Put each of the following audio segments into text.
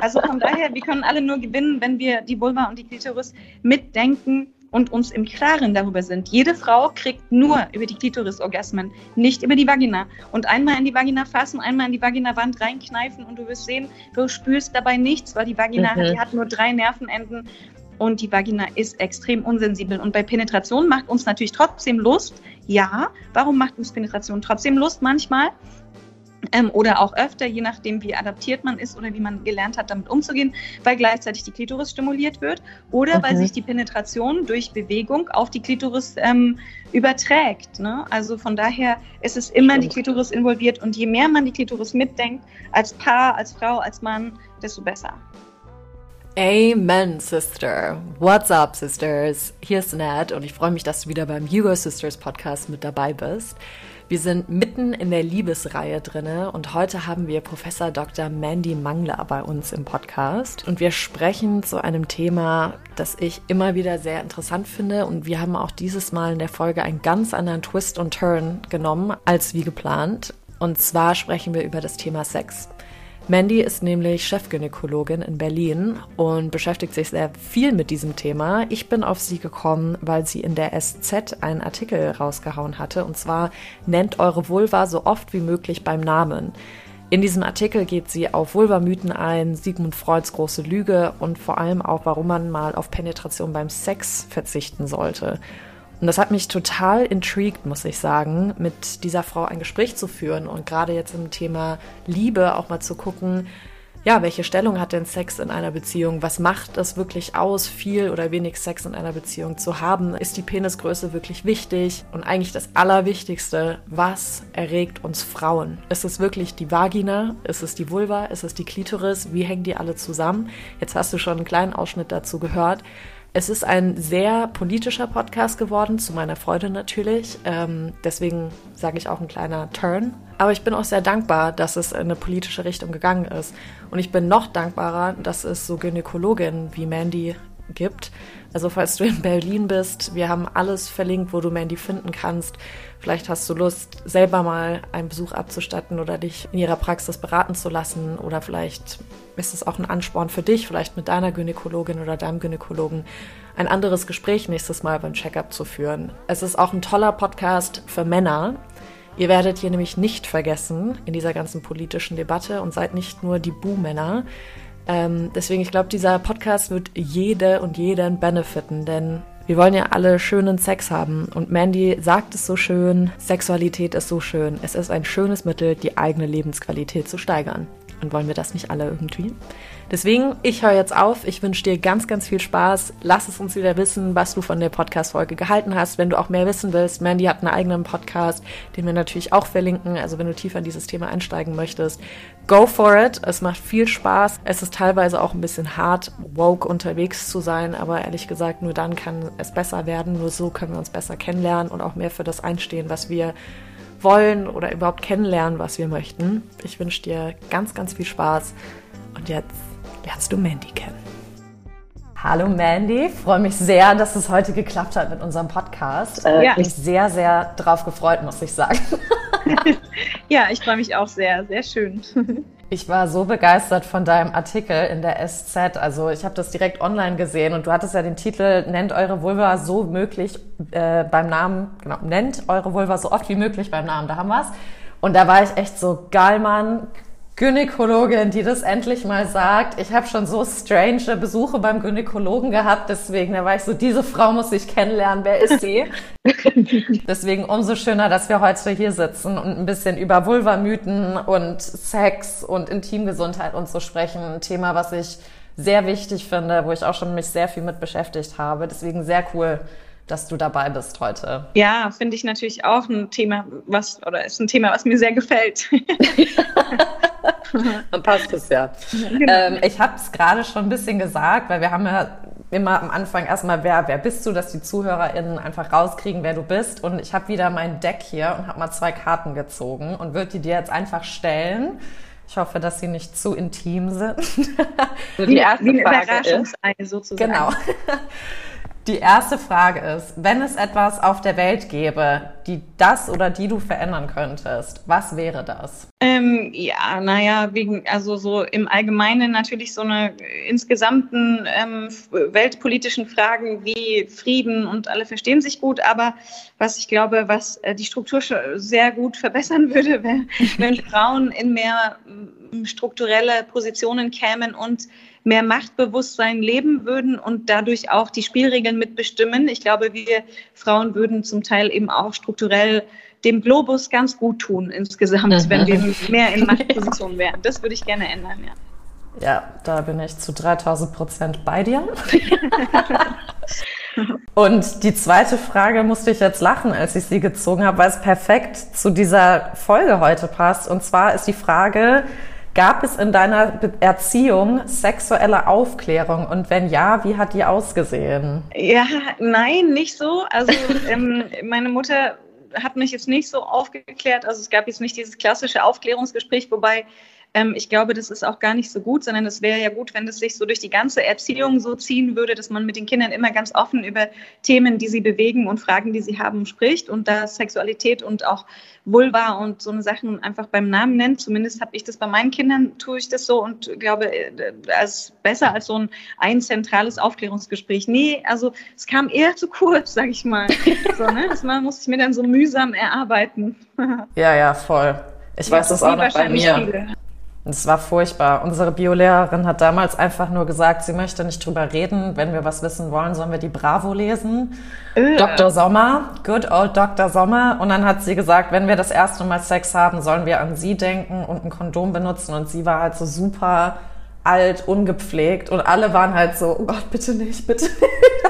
Also von daher, wir können alle nur gewinnen, wenn wir die Vulva und die Klitoris mitdenken und uns im Klaren darüber sind. Jede Frau kriegt nur über die Klitoris Orgasmen, nicht über die Vagina. Und einmal in die Vagina fassen, einmal in die Vagina-Wand reinkneifen und du wirst sehen, du spürst dabei nichts, weil die Vagina mhm. die hat nur drei Nervenenden und die Vagina ist extrem unsensibel. Und bei Penetration macht uns natürlich trotzdem Lust. Ja, warum macht uns Penetration trotzdem Lust manchmal? Ähm, oder auch öfter, je nachdem, wie adaptiert man ist oder wie man gelernt hat, damit umzugehen, weil gleichzeitig die Klitoris stimuliert wird oder mhm. weil sich die Penetration durch Bewegung auf die Klitoris ähm, überträgt. Ne? Also von daher ist es immer Stimmt. die Klitoris involviert und je mehr man die Klitoris mitdenkt, als Paar, als Frau, als Mann, desto besser. Amen, Sister. What's up, Sisters? Hier ist Nat und ich freue mich, dass du wieder beim Hugo Sisters Podcast mit dabei bist. Wir sind mitten in der Liebesreihe drinne und heute haben wir Professor Dr. Mandy Mangler bei uns im Podcast und wir sprechen zu einem Thema, das ich immer wieder sehr interessant finde und wir haben auch dieses Mal in der Folge einen ganz anderen Twist und Turn genommen als wie geplant. Und zwar sprechen wir über das Thema Sex. Mandy ist nämlich Chefgynäkologin in Berlin und beschäftigt sich sehr viel mit diesem Thema. Ich bin auf sie gekommen, weil sie in der SZ einen Artikel rausgehauen hatte und zwar nennt eure Vulva so oft wie möglich beim Namen. In diesem Artikel geht sie auf Vulvamythen ein, Sigmund Freuds große Lüge und vor allem auch, warum man mal auf Penetration beim Sex verzichten sollte. Und das hat mich total intrigued, muss ich sagen, mit dieser Frau ein Gespräch zu führen und gerade jetzt im Thema Liebe auch mal zu gucken, ja, welche Stellung hat denn Sex in einer Beziehung? Was macht es wirklich aus, viel oder wenig Sex in einer Beziehung zu haben? Ist die Penisgröße wirklich wichtig? Und eigentlich das Allerwichtigste, was erregt uns Frauen? Ist es wirklich die Vagina? Ist es die Vulva? Ist es die Klitoris? Wie hängen die alle zusammen? Jetzt hast du schon einen kleinen Ausschnitt dazu gehört. Es ist ein sehr politischer Podcast geworden, zu meiner Freude natürlich. Ähm, deswegen sage ich auch ein kleiner Turn. Aber ich bin auch sehr dankbar, dass es in eine politische Richtung gegangen ist. Und ich bin noch dankbarer, dass es so Gynäkologinnen wie Mandy gibt. Also falls du in Berlin bist, wir haben alles verlinkt, wo du Mandy finden kannst. Vielleicht hast du Lust, selber mal einen Besuch abzustatten oder dich in ihrer Praxis beraten zu lassen. Oder vielleicht ist es auch ein Ansporn für dich, vielleicht mit deiner Gynäkologin oder deinem Gynäkologen ein anderes Gespräch nächstes Mal beim Checkup zu führen. Es ist auch ein toller Podcast für Männer. Ihr werdet hier nämlich nicht vergessen in dieser ganzen politischen Debatte und seid nicht nur die Bu-Männer. Ähm, deswegen, ich glaube, dieser Podcast wird jede und jeden benefiten, denn wir wollen ja alle schönen Sex haben. Und Mandy sagt es so schön, Sexualität ist so schön. Es ist ein schönes Mittel, die eigene Lebensqualität zu steigern. Und wollen wir das nicht alle irgendwie? Deswegen, ich höre jetzt auf. Ich wünsche dir ganz, ganz viel Spaß. Lass es uns wieder wissen, was du von der Podcast-Folge gehalten hast. Wenn du auch mehr wissen willst, Mandy hat einen eigenen Podcast, den wir natürlich auch verlinken. Also wenn du tiefer in dieses Thema einsteigen möchtest, go for it. Es macht viel Spaß. Es ist teilweise auch ein bisschen hart, woke unterwegs zu sein. Aber ehrlich gesagt, nur dann kann es besser werden. Nur so können wir uns besser kennenlernen und auch mehr für das einstehen, was wir wollen oder überhaupt kennenlernen, was wir möchten. Ich wünsche dir ganz, ganz viel Spaß und jetzt lernst du Mandy kennen. Hallo Mandy, freue mich sehr, dass es heute geklappt hat mit unserem Podcast. Äh, ja. Mich sehr, sehr drauf gefreut, muss ich sagen. ja, ich freue mich auch sehr, sehr schön. Ich war so begeistert von deinem Artikel in der SZ. Also ich habe das direkt online gesehen und du hattest ja den Titel Nennt eure Vulva so möglich äh, beim Namen, genau, nennt eure Vulva so oft wie möglich beim Namen, da haben wir's. Und da war ich echt so, geil, Mann, Gynäkologin, die das endlich mal sagt. Ich habe schon so strange Besuche beim Gynäkologen gehabt, deswegen da war ich so, diese Frau muss ich kennenlernen, wer ist sie? deswegen umso schöner, dass wir heute hier sitzen und ein bisschen über Vulvamythen und Sex und Intimgesundheit und so sprechen. Ein Thema, was ich sehr wichtig finde, wo ich auch schon mich sehr viel mit beschäftigt habe. Deswegen sehr cool, dass du dabei bist heute. Ja, finde ich natürlich auch ein Thema, was, oder ist ein Thema, was mir sehr gefällt. Dann passt es ja. Genau. Ähm, ich habe es gerade schon ein bisschen gesagt, weil wir haben ja immer am Anfang erstmal, wer, wer bist du, dass die ZuhörerInnen einfach rauskriegen, wer du bist. Und ich habe wieder mein Deck hier und habe mal zwei Karten gezogen und würde die dir jetzt einfach stellen. Ich hoffe, dass sie nicht zu intim sind. die erste wie, Frage ist, sozusagen. Genau. Die erste Frage ist, wenn es etwas auf der Welt gäbe, die das oder die du verändern könntest, was wäre das? Ähm, ja, naja, wegen, also so im Allgemeinen natürlich so eine insgesamten ähm, weltpolitischen Fragen wie Frieden und alle verstehen sich gut, aber was ich glaube, was äh, die Struktur sehr gut verbessern würde, wäre, wenn Frauen in mehr strukturelle Positionen kämen und mehr Machtbewusstsein leben würden und dadurch auch die Spielregeln mitbestimmen. Ich glaube, wir Frauen würden zum Teil eben auch strukturell dem Globus ganz gut tun insgesamt, mhm. wenn wir mehr in Machtpositionen wären. Das würde ich gerne ändern, ja. Ja, da bin ich zu 3000 Prozent bei dir. Und die zweite Frage musste ich jetzt lachen, als ich sie gezogen habe, weil es perfekt zu dieser Folge heute passt. Und zwar ist die Frage, gab es in deiner Erziehung sexuelle Aufklärung? Und wenn ja, wie hat die ausgesehen? Ja, nein, nicht so. Also ähm, meine Mutter hat mich jetzt nicht so aufgeklärt. Also es gab jetzt nicht dieses klassische Aufklärungsgespräch, wobei ähm, ich glaube, das ist auch gar nicht so gut, sondern es wäre ja gut, wenn es sich so durch die ganze Erziehung so ziehen würde, dass man mit den Kindern immer ganz offen über Themen, die sie bewegen und Fragen, die sie haben, spricht und da Sexualität und auch Vulva und so eine Sachen einfach beim Namen nennt. Zumindest habe ich das bei meinen Kindern, tue ich das so und glaube, als besser als so ein, ein zentrales Aufklärungsgespräch. Nee, also es kam eher zu kurz, sage ich mal. So, ne? Das man muss ich mir dann so mühsam erarbeiten. ja, ja, voll. Ich ja, weiß das auch noch bei mir. Viele. Es war furchtbar. Unsere Biolehrerin hat damals einfach nur gesagt, sie möchte nicht drüber reden. Wenn wir was wissen wollen, sollen wir die Bravo lesen. Äh. Dr. Sommer, good old Dr. Sommer. Und dann hat sie gesagt, wenn wir das erste Mal Sex haben, sollen wir an sie denken und ein Kondom benutzen. Und sie war halt so super alt, ungepflegt. Und alle waren halt so, oh Gott, bitte nicht, bitte nicht.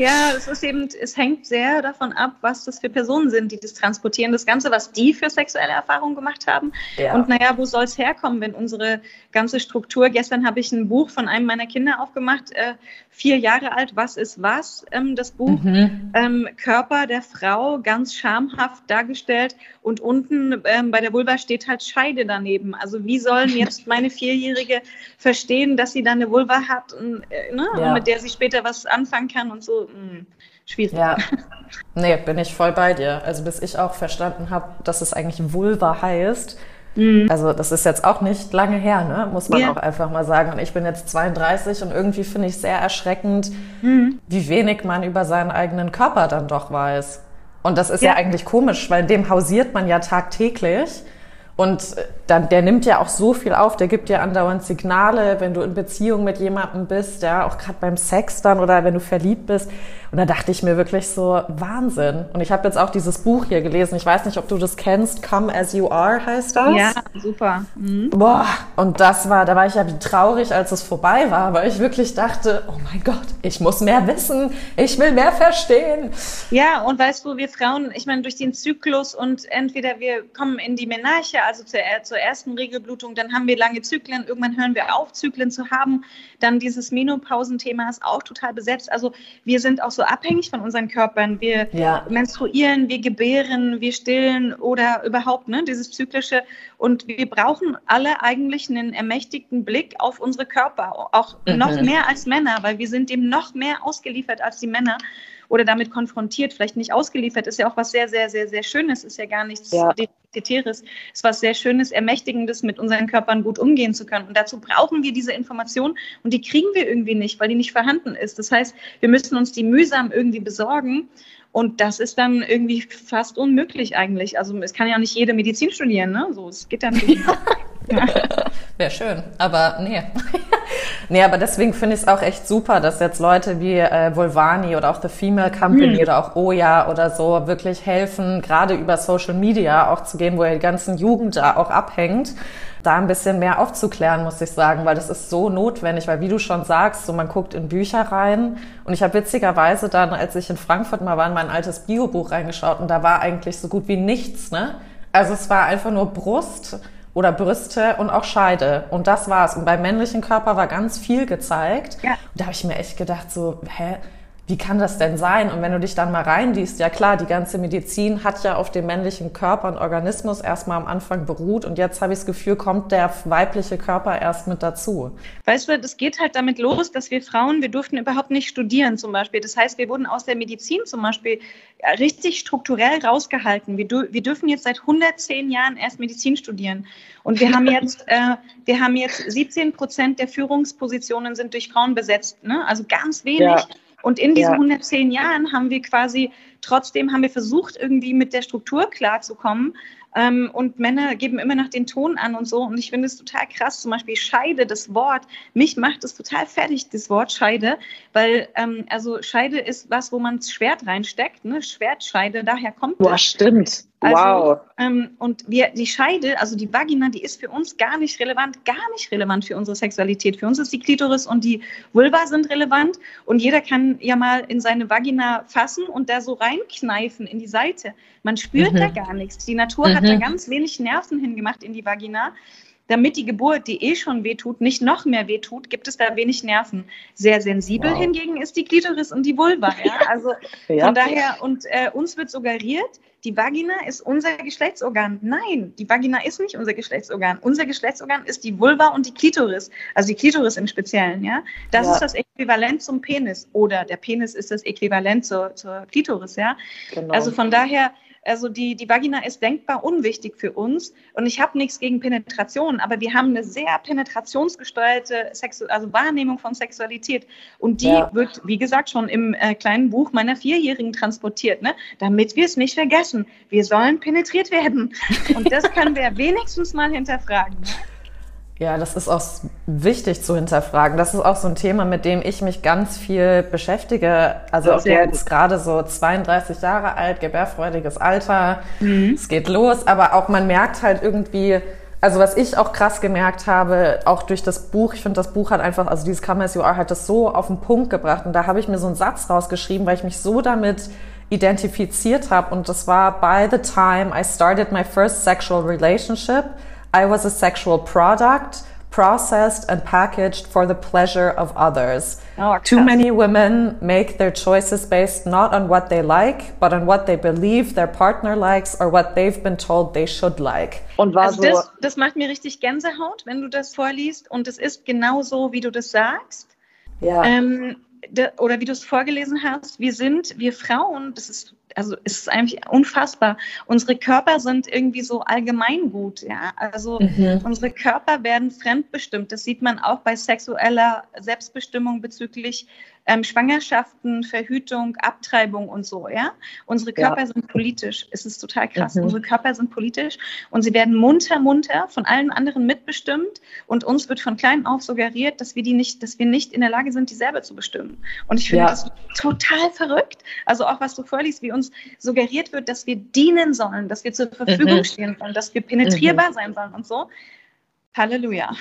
Ja, es ist eben, es hängt sehr davon ab, was das für Personen sind, die das transportieren. Das Ganze, was die für sexuelle Erfahrungen gemacht haben. Ja. Und naja, wo soll es herkommen, wenn unsere ganze Struktur, gestern habe ich ein Buch von einem meiner Kinder aufgemacht, äh, vier Jahre alt, was ist was? Ähm, das Buch mhm. ähm, Körper der Frau, ganz schamhaft dargestellt. Und unten ähm, bei der Vulva steht halt Scheide daneben. Also wie sollen jetzt meine Vierjährige verstehen, dass sie da eine Vulva hat, und, äh, ne? ja. mit der sie später was anfangen kann und so? Hm, schwierig. Ja. Nee, bin ich voll bei dir. Also bis ich auch verstanden habe, dass es eigentlich Vulva heißt. Mhm. Also das ist jetzt auch nicht lange her, ne? muss man ja. auch einfach mal sagen. Und ich bin jetzt 32 und irgendwie finde ich sehr erschreckend, mhm. wie wenig man über seinen eigenen Körper dann doch weiß. Und das ist ja. ja eigentlich komisch, weil in dem hausiert man ja tagtäglich. Und äh, dann, der nimmt ja auch so viel auf, der gibt dir andauernd Signale, wenn du in Beziehung mit jemandem bist, ja, auch gerade beim Sex dann oder wenn du verliebt bist. Und da dachte ich mir wirklich so, Wahnsinn. Und ich habe jetzt auch dieses Buch hier gelesen. Ich weiß nicht, ob du das kennst. Come as you are heißt das. Ja, super. Mhm. Boah, und das war, da war ich ja wie traurig, als es vorbei war, weil ich wirklich dachte, oh mein Gott, ich muss mehr wissen, ich will mehr verstehen. Ja, und weißt du, wir Frauen, ich meine, durch den Zyklus und entweder wir kommen in die Menarche, also zur, zur ersten Regelblutung, dann haben wir lange Zyklen, irgendwann hören wir auf, Zyklen zu haben. Dann dieses Menopausenthema ist auch total besetzt. Also wir sind auch so abhängig von unseren Körpern. Wir ja. menstruieren, wir gebären, wir stillen oder überhaupt ne, dieses zyklische. Und wir brauchen alle eigentlich einen ermächtigten Blick auf unsere Körper, auch mhm. noch mehr als Männer, weil wir sind dem noch mehr ausgeliefert als die Männer oder damit konfrontiert, vielleicht nicht ausgeliefert, ist ja auch was sehr, sehr, sehr, sehr Schönes, ist ja gar nichts ja. Defizitäres, ist was sehr Schönes, Ermächtigendes, mit unseren Körpern gut umgehen zu können. Und dazu brauchen wir diese Information und die kriegen wir irgendwie nicht, weil die nicht vorhanden ist. Das heißt, wir müssen uns die mühsam irgendwie besorgen. Und das ist dann irgendwie fast unmöglich eigentlich. Also es kann ja nicht jede Medizin studieren, ne? So, es geht dann nicht. Wäre schön, aber nee. nee, aber deswegen finde ich es auch echt super, dass jetzt Leute wie äh, Volvani oder auch The Female Company mhm. oder auch Oya oder so wirklich helfen, gerade über Social Media auch zu gehen, wo ja die ganzen Jugend da auch abhängt, da ein bisschen mehr aufzuklären, muss ich sagen, weil das ist so notwendig, weil wie du schon sagst, so man guckt in Bücher rein und ich habe witzigerweise dann, als ich in Frankfurt mal war, in mein altes Biobuch reingeschaut und da war eigentlich so gut wie nichts, ne? Also es war einfach nur Brust oder Brüste und auch Scheide. Und das war's. Und beim männlichen Körper war ganz viel gezeigt. Ja. Und da habe ich mir echt gedacht, so, hä, wie kann das denn sein? Und wenn du dich dann mal reinliest, ja klar, die ganze Medizin hat ja auf dem männlichen Körper und Organismus erstmal am Anfang beruht und jetzt habe ich das Gefühl, kommt der weibliche Körper erst mit dazu. Weißt du, das geht halt damit los, dass wir Frauen, wir durften überhaupt nicht studieren zum Beispiel. Das heißt, wir wurden aus der Medizin zum Beispiel richtig strukturell rausgehalten. Wir, wir dürfen jetzt seit 110 Jahren erst Medizin studieren. Und wir haben jetzt, äh, wir haben jetzt 17 Prozent der Führungspositionen sind durch Frauen besetzt. Ne? Also ganz wenig. Ja. Und in diesen ja. 110 Jahren haben wir quasi, trotzdem haben wir versucht, irgendwie mit der Struktur klarzukommen. Ähm, und Männer geben immer noch den Ton an und so. Und ich finde es total krass, zum Beispiel Scheide, das Wort. Mich macht es total fertig, das Wort Scheide, weil ähm, also Scheide ist was, wo man das Schwert reinsteckt, ne? Schwertscheide, daher kommt Boah, das. stimmt. Also, wow. Ähm, und wir, die Scheide, also die Vagina, die ist für uns gar nicht relevant, gar nicht relevant für unsere Sexualität. Für uns ist die Klitoris und die Vulva sind relevant und jeder kann ja mal in seine Vagina fassen und da so reinkneifen in die Seite. Man spürt mhm. da gar nichts. Die Natur mhm. hat da ganz wenig Nerven hingemacht in die Vagina damit die Geburt, die eh schon wehtut, nicht noch mehr wehtut, gibt es da wenig Nerven. Sehr sensibel wow. hingegen ist die Klitoris und die Vulva. Ja? Also ja. von daher, und äh, uns wird suggeriert, die Vagina ist unser Geschlechtsorgan. Nein, die Vagina ist nicht unser Geschlechtsorgan. Unser Geschlechtsorgan ist die Vulva und die Klitoris, also die Klitoris im Speziellen. Ja, das ja. ist das Äquivalent zum Penis oder der Penis ist das Äquivalent zur, zur Klitoris. Ja, genau. also von daher also die, die Vagina ist denkbar unwichtig für uns. Und ich habe nichts gegen Penetration, aber wir haben eine sehr penetrationsgesteuerte Sexu also Wahrnehmung von Sexualität. Und die ja. wird, wie gesagt, schon im äh, kleinen Buch meiner Vierjährigen transportiert, ne? damit wir es nicht vergessen. Wir sollen penetriert werden. Und das können wir wenigstens mal hinterfragen. Ne? Ja, das ist auch wichtig zu hinterfragen. Das ist auch so ein Thema, mit dem ich mich ganz viel beschäftige. Also auch jetzt gerade so 32 Jahre alt, gebärfreudiges Alter. Mhm. Es geht los, aber auch man merkt halt irgendwie, also was ich auch krass gemerkt habe, auch durch das Buch, ich finde, das Buch hat einfach, also dieses Come As You Are hat das so auf den Punkt gebracht. Und da habe ich mir so einen Satz rausgeschrieben, weil ich mich so damit identifiziert habe. Und das war, by the time I started my first sexual relationship, I was a sexual product processed and packaged for the pleasure of others. Oh, Too many women make their choices based not on what they like, but on what they believe their partner likes or what they've been told they should like. Und war also so das, das macht mir richtig Gänsehaut, wenn du das vorliest. Und es ist genau so, wie du das sagst. Ja. Ähm, oder wie du es vorgelesen hast, wir sind, wir Frauen, das ist also es ist eigentlich unfassbar. Unsere Körper sind irgendwie so allgemeingut, ja. Also mhm. unsere Körper werden fremdbestimmt. Das sieht man auch bei sexueller Selbstbestimmung bezüglich ähm, Schwangerschaften, Verhütung, Abtreibung und so, ja. Unsere Körper ja. sind politisch. Es ist total krass. Mhm. Unsere Körper sind politisch und sie werden munter, munter von allen anderen mitbestimmt und uns wird von klein auf suggeriert, dass wir die nicht, dass wir nicht in der Lage sind, die selber zu bestimmen. Und ich finde ja. das total verrückt. Also auch was du vorliest, wie uns suggeriert wird, dass wir dienen sollen, dass wir zur Verfügung mhm. stehen sollen, dass wir penetrierbar mhm. sein sollen und so. Halleluja.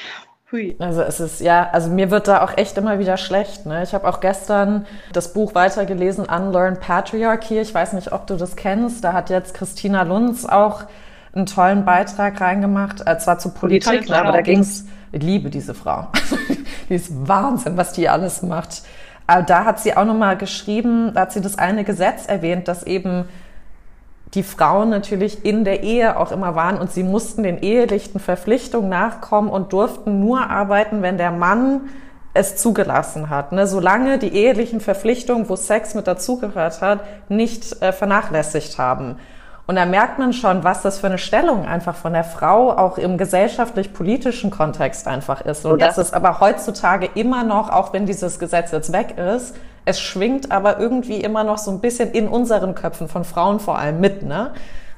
Hui. Also es ist ja, also mir wird da auch echt immer wieder schlecht. Ne? Ich habe auch gestern das Buch weitergelesen, Unlearn Patriarchy. Ich weiß nicht, ob du das kennst. Da hat jetzt Christina Lunz auch einen tollen Beitrag reingemacht, äh, zwar zu Politik, ne, aber da ging es, ich liebe diese Frau. die ist Wahnsinn, was die alles macht. Aber da hat sie auch nochmal geschrieben, da hat sie das eine Gesetz erwähnt, dass eben die Frauen natürlich in der Ehe auch immer waren und sie mussten den ehelichen Verpflichtungen nachkommen und durften nur arbeiten, wenn der Mann es zugelassen hat. Ne? Solange die ehelichen Verpflichtungen, wo Sex mit dazugehört hat, nicht äh, vernachlässigt haben. Und da merkt man schon, was das für eine Stellung einfach von der Frau auch im gesellschaftlich-politischen Kontext einfach ist. Und ja. das ist aber heutzutage immer noch, auch wenn dieses Gesetz jetzt weg ist, es schwingt aber irgendwie immer noch so ein bisschen in unseren Köpfen, von Frauen vor allem mit, ne?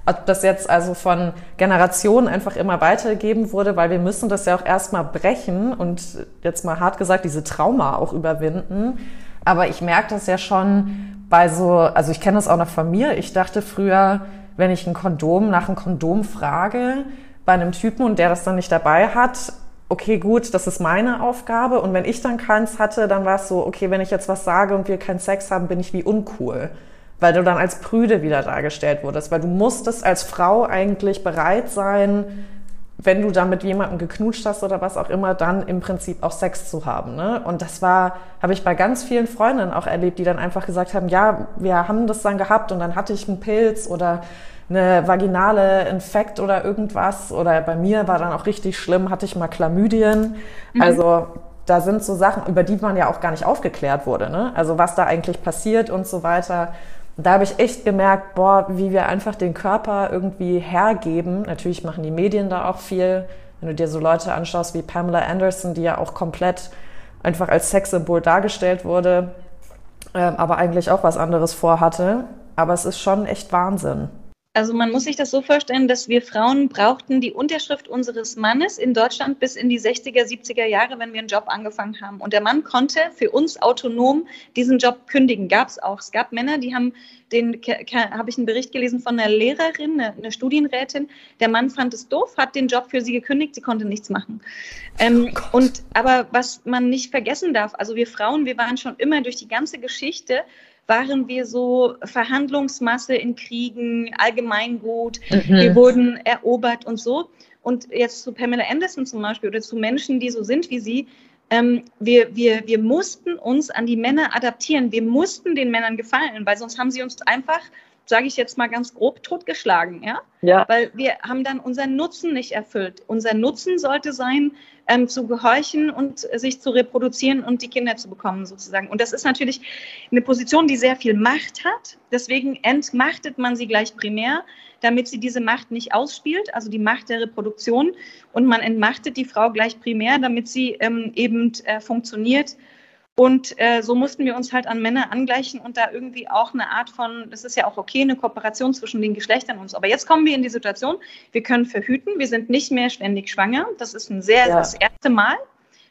Ob das jetzt also von Generationen einfach immer weitergegeben wurde, weil wir müssen das ja auch erstmal brechen und jetzt mal hart gesagt diese Trauma auch überwinden. Aber ich merke das ja schon bei so, also ich kenne das auch noch von mir. Ich dachte früher, wenn ich ein Kondom nach einem Kondom frage bei einem Typen und der das dann nicht dabei hat, okay, gut, das ist meine Aufgabe. Und wenn ich dann keins hatte, dann war es so, okay, wenn ich jetzt was sage und wir keinen Sex haben, bin ich wie uncool. Weil du dann als Prüde wieder dargestellt wurdest. Weil du musstest als Frau eigentlich bereit sein, wenn du dann mit jemandem geknutscht hast oder was auch immer, dann im Prinzip auch Sex zu haben. Ne? Und das war, habe ich bei ganz vielen Freundinnen auch erlebt, die dann einfach gesagt haben, ja, wir haben das dann gehabt und dann hatte ich einen Pilz oder eine vaginale Infekt oder irgendwas. Oder bei mir war dann auch richtig schlimm, hatte ich mal Chlamydien. Mhm. Also da sind so Sachen, über die man ja auch gar nicht aufgeklärt wurde. Ne? Also was da eigentlich passiert und so weiter. Und da habe ich echt gemerkt, boah, wie wir einfach den Körper irgendwie hergeben. Natürlich machen die Medien da auch viel. Wenn du dir so Leute anschaust wie Pamela Anderson, die ja auch komplett einfach als Sexsymbol dargestellt wurde, ähm, aber eigentlich auch was anderes vorhatte. Aber es ist schon echt Wahnsinn. Also man muss sich das so vorstellen, dass wir Frauen brauchten die Unterschrift unseres Mannes in Deutschland bis in die 60er, 70er Jahre, wenn wir einen Job angefangen haben. Und der Mann konnte für uns autonom diesen Job kündigen. Gab es auch. Es gab Männer, die haben den, habe ich einen Bericht gelesen von einer Lehrerin, eine, eine, Studienrätin. Der Mann fand es doof, hat den Job für sie gekündigt, sie konnte nichts machen. Ähm, oh und aber was man nicht vergessen darf, also wir Frauen, wir waren schon immer durch die ganze Geschichte waren wir so Verhandlungsmasse in Kriegen, Allgemeingut, mhm. wir wurden erobert und so. Und jetzt zu Pamela Anderson zum Beispiel oder zu Menschen, die so sind wie sie, ähm, wir, wir, wir mussten uns an die Männer adaptieren. Wir mussten den Männern gefallen, weil sonst haben sie uns einfach sage ich jetzt mal ganz grob, totgeschlagen, ja? ja? Weil wir haben dann unseren Nutzen nicht erfüllt. Unser Nutzen sollte sein, ähm, zu gehorchen und sich zu reproduzieren und die Kinder zu bekommen, sozusagen. Und das ist natürlich eine Position, die sehr viel Macht hat. Deswegen entmachtet man sie gleich primär, damit sie diese Macht nicht ausspielt, also die Macht der Reproduktion. Und man entmachtet die Frau gleich primär, damit sie ähm, eben äh, funktioniert und äh, so mussten wir uns halt an Männer angleichen und da irgendwie auch eine Art von, das ist ja auch okay, eine Kooperation zwischen den Geschlechtern und so. Aber jetzt kommen wir in die Situation, wir können verhüten, wir sind nicht mehr ständig schwanger. Das ist ein sehr, ja. das erste Mal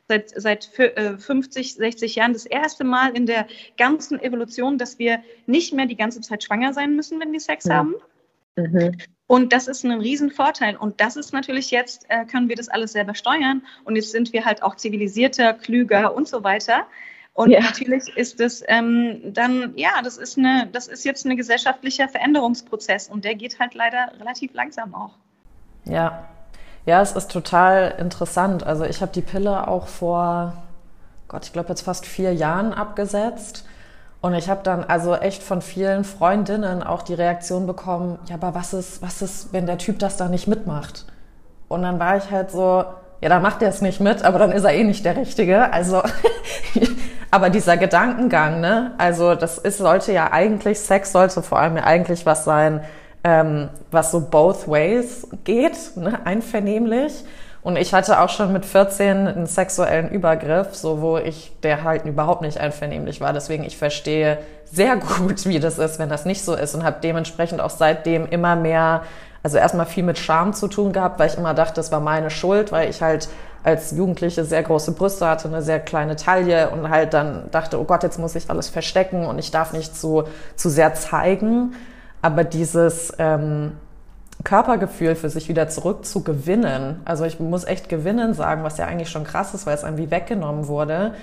seit, seit 50, 60 äh, Jahren das erste Mal in der ganzen Evolution, dass wir nicht mehr die ganze Zeit schwanger sein müssen, wenn wir Sex ja. haben. Mhm. Und das ist ein Riesenvorteil. Und das ist natürlich jetzt, äh, können wir das alles selber steuern. Und jetzt sind wir halt auch zivilisierter, klüger und so weiter. Und ja. natürlich ist es ähm, dann, ja, das ist eine, das ist jetzt ein gesellschaftlicher Veränderungsprozess und der geht halt leider relativ langsam auch. Ja. Ja, es ist total interessant. Also ich habe die Pille auch vor, Gott, ich glaube jetzt fast vier Jahren abgesetzt. Und ich habe dann also echt von vielen Freundinnen auch die Reaktion bekommen, ja, aber was ist, was ist, wenn der Typ das da nicht mitmacht? Und dann war ich halt so, ja, dann macht er es nicht mit, aber dann ist er eh nicht der Richtige. Also, aber dieser Gedankengang, ne? Also, das ist, sollte ja eigentlich, Sex sollte vor allem ja eigentlich was sein, ähm, was so both ways geht, ne? einvernehmlich. Und ich hatte auch schon mit 14 einen sexuellen Übergriff, so wo ich, der halt überhaupt nicht einvernehmlich war. Deswegen, ich verstehe sehr gut, wie das ist, wenn das nicht so ist und habe dementsprechend auch seitdem immer mehr also erstmal viel mit Scham zu tun gehabt, weil ich immer dachte, das war meine Schuld, weil ich halt als Jugendliche sehr große Brüste hatte, eine sehr kleine Taille und halt dann dachte, oh Gott, jetzt muss ich alles verstecken und ich darf nicht zu, zu sehr zeigen. Aber dieses ähm, Körpergefühl für sich wieder zurückzugewinnen, also ich muss echt gewinnen sagen, was ja eigentlich schon krass ist, weil es einem wie weggenommen wurde,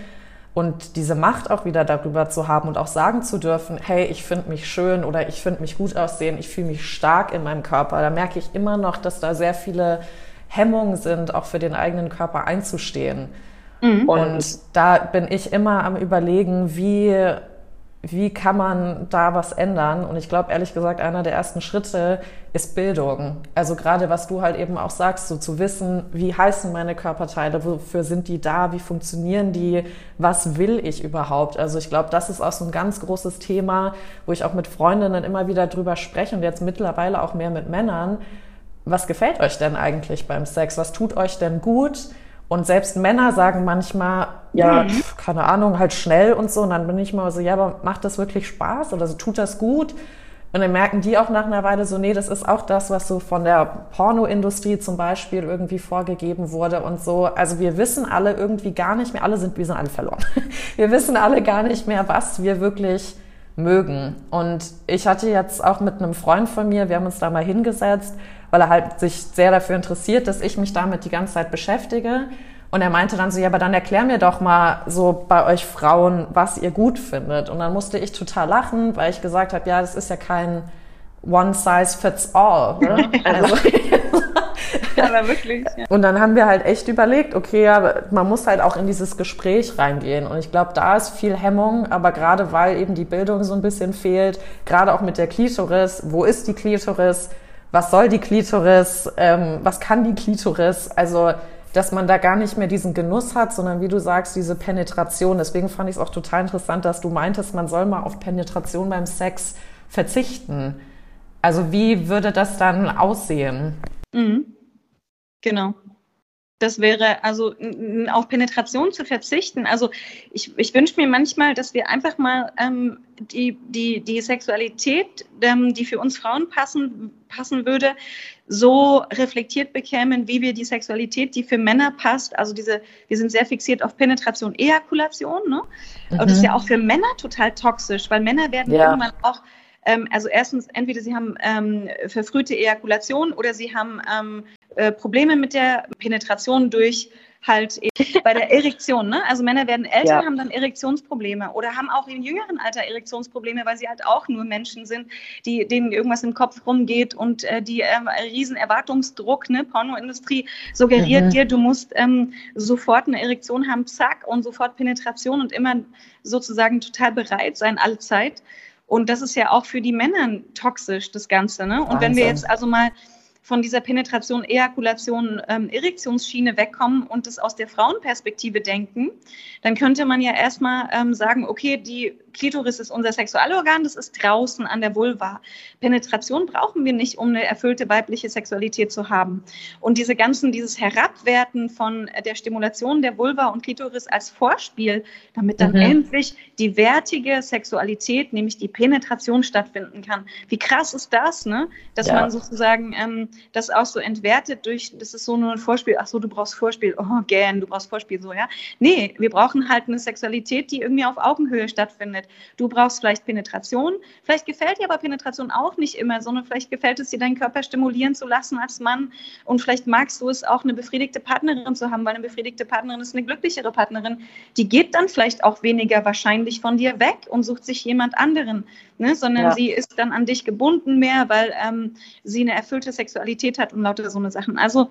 und diese Macht auch wieder darüber zu haben und auch sagen zu dürfen, hey, ich finde mich schön oder ich finde mich gut aussehen, ich fühle mich stark in meinem Körper, da merke ich immer noch, dass da sehr viele Hemmungen sind, auch für den eigenen Körper einzustehen. Mhm. Und da bin ich immer am Überlegen, wie wie kann man da was ändern? Und ich glaube, ehrlich gesagt, einer der ersten Schritte ist Bildung. Also gerade was du halt eben auch sagst, so zu wissen, wie heißen meine Körperteile, wofür sind die da, wie funktionieren die, was will ich überhaupt? Also ich glaube, das ist auch so ein ganz großes Thema, wo ich auch mit Freundinnen immer wieder drüber spreche und jetzt mittlerweile auch mehr mit Männern. Was gefällt euch denn eigentlich beim Sex? Was tut euch denn gut? Und selbst Männer sagen manchmal, ja, mhm. keine Ahnung, halt schnell und so. Und dann bin ich mal so, ja, aber macht das wirklich Spaß oder so, tut das gut? Und dann merken die auch nach einer Weile so, nee, das ist auch das, was so von der Pornoindustrie zum Beispiel irgendwie vorgegeben wurde und so. Also wir wissen alle irgendwie gar nicht mehr, alle sind, wir sind alle verloren. Wir wissen alle gar nicht mehr, was wir wirklich mögen. Und ich hatte jetzt auch mit einem Freund von mir, wir haben uns da mal hingesetzt weil er halt sich sehr dafür interessiert, dass ich mich damit die ganze Zeit beschäftige. Und er meinte dann so, ja, aber dann erklär mir doch mal so bei euch Frauen, was ihr gut findet. Und dann musste ich total lachen, weil ich gesagt habe, ja, das ist ja kein one size fits all. Ne? Also, aber wirklich. Ja. Und dann haben wir halt echt überlegt, okay, ja, man muss halt auch in dieses Gespräch reingehen. Und ich glaube, da ist viel Hemmung, aber gerade weil eben die Bildung so ein bisschen fehlt, gerade auch mit der Klitoris, wo ist die Klitoris? Was soll die Klitoris? Ähm, was kann die Klitoris? Also, dass man da gar nicht mehr diesen Genuss hat, sondern wie du sagst, diese Penetration. Deswegen fand ich es auch total interessant, dass du meintest, man soll mal auf Penetration beim Sex verzichten. Also wie würde das dann aussehen? Mhm. Genau. Das wäre also auf Penetration zu verzichten. Also ich, ich wünsche mir manchmal, dass wir einfach mal ähm, die, die, die Sexualität, ähm, die für uns Frauen passen, passen würde, so reflektiert bekämen, wie wir die Sexualität, die für Männer passt. Also diese, wir sind sehr fixiert auf Penetration, Ejakulation. Ne? Mhm. Und das ist ja auch für Männer total toxisch, weil Männer werden ja. irgendwann auch ähm, also erstens, entweder sie haben ähm, verfrühte Ejakulation oder sie haben ähm, äh, Probleme mit der Penetration durch halt bei der Erektion. Ne? Also Männer werden älter, ja. haben dann Erektionsprobleme oder haben auch im jüngeren Alter Erektionsprobleme, weil sie halt auch nur Menschen sind, die, denen irgendwas im Kopf rumgeht und äh, die äh, riesen Erwartungsdruck, ne? Pornoindustrie suggeriert mhm. dir, du musst ähm, sofort eine Erektion haben, zack, und sofort Penetration und immer sozusagen total bereit sein, alle Zeit. Und das ist ja auch für die Männer toxisch, das Ganze. Ne? Und Wahnsinn. wenn wir jetzt also mal von dieser Penetration, Ejakulation, ähm, Erektionsschiene wegkommen und es aus der Frauenperspektive denken, dann könnte man ja erstmal ähm, sagen, okay, die Klitoris ist unser Sexualorgan, das ist draußen an der Vulva. Penetration brauchen wir nicht, um eine erfüllte weibliche Sexualität zu haben. Und diese ganzen, dieses Herabwerten von der Stimulation der Vulva und Klitoris als Vorspiel, damit dann mhm. endlich die wertige Sexualität, nämlich die Penetration stattfinden kann. Wie krass ist das, ne? Dass ja. man sozusagen ähm, das auch so entwertet durch, das ist so nur ein Vorspiel, ach so, du brauchst Vorspiel, oh, gern, du brauchst Vorspiel, so, ja. Nee, wir brauchen halt eine Sexualität, die irgendwie auf Augenhöhe stattfindet. Du brauchst vielleicht Penetration. Vielleicht gefällt dir aber Penetration auch nicht immer, sondern vielleicht gefällt es dir, deinen Körper stimulieren zu lassen als Mann. Und vielleicht magst du es auch, eine befriedigte Partnerin zu haben, weil eine befriedigte Partnerin ist eine glücklichere Partnerin. Die geht dann vielleicht auch weniger wahrscheinlich von dir weg und sucht sich jemand anderen, ne? sondern ja. sie ist dann an dich gebunden mehr, weil ähm, sie eine erfüllte Sexualität hat und lauter so eine Sachen. Also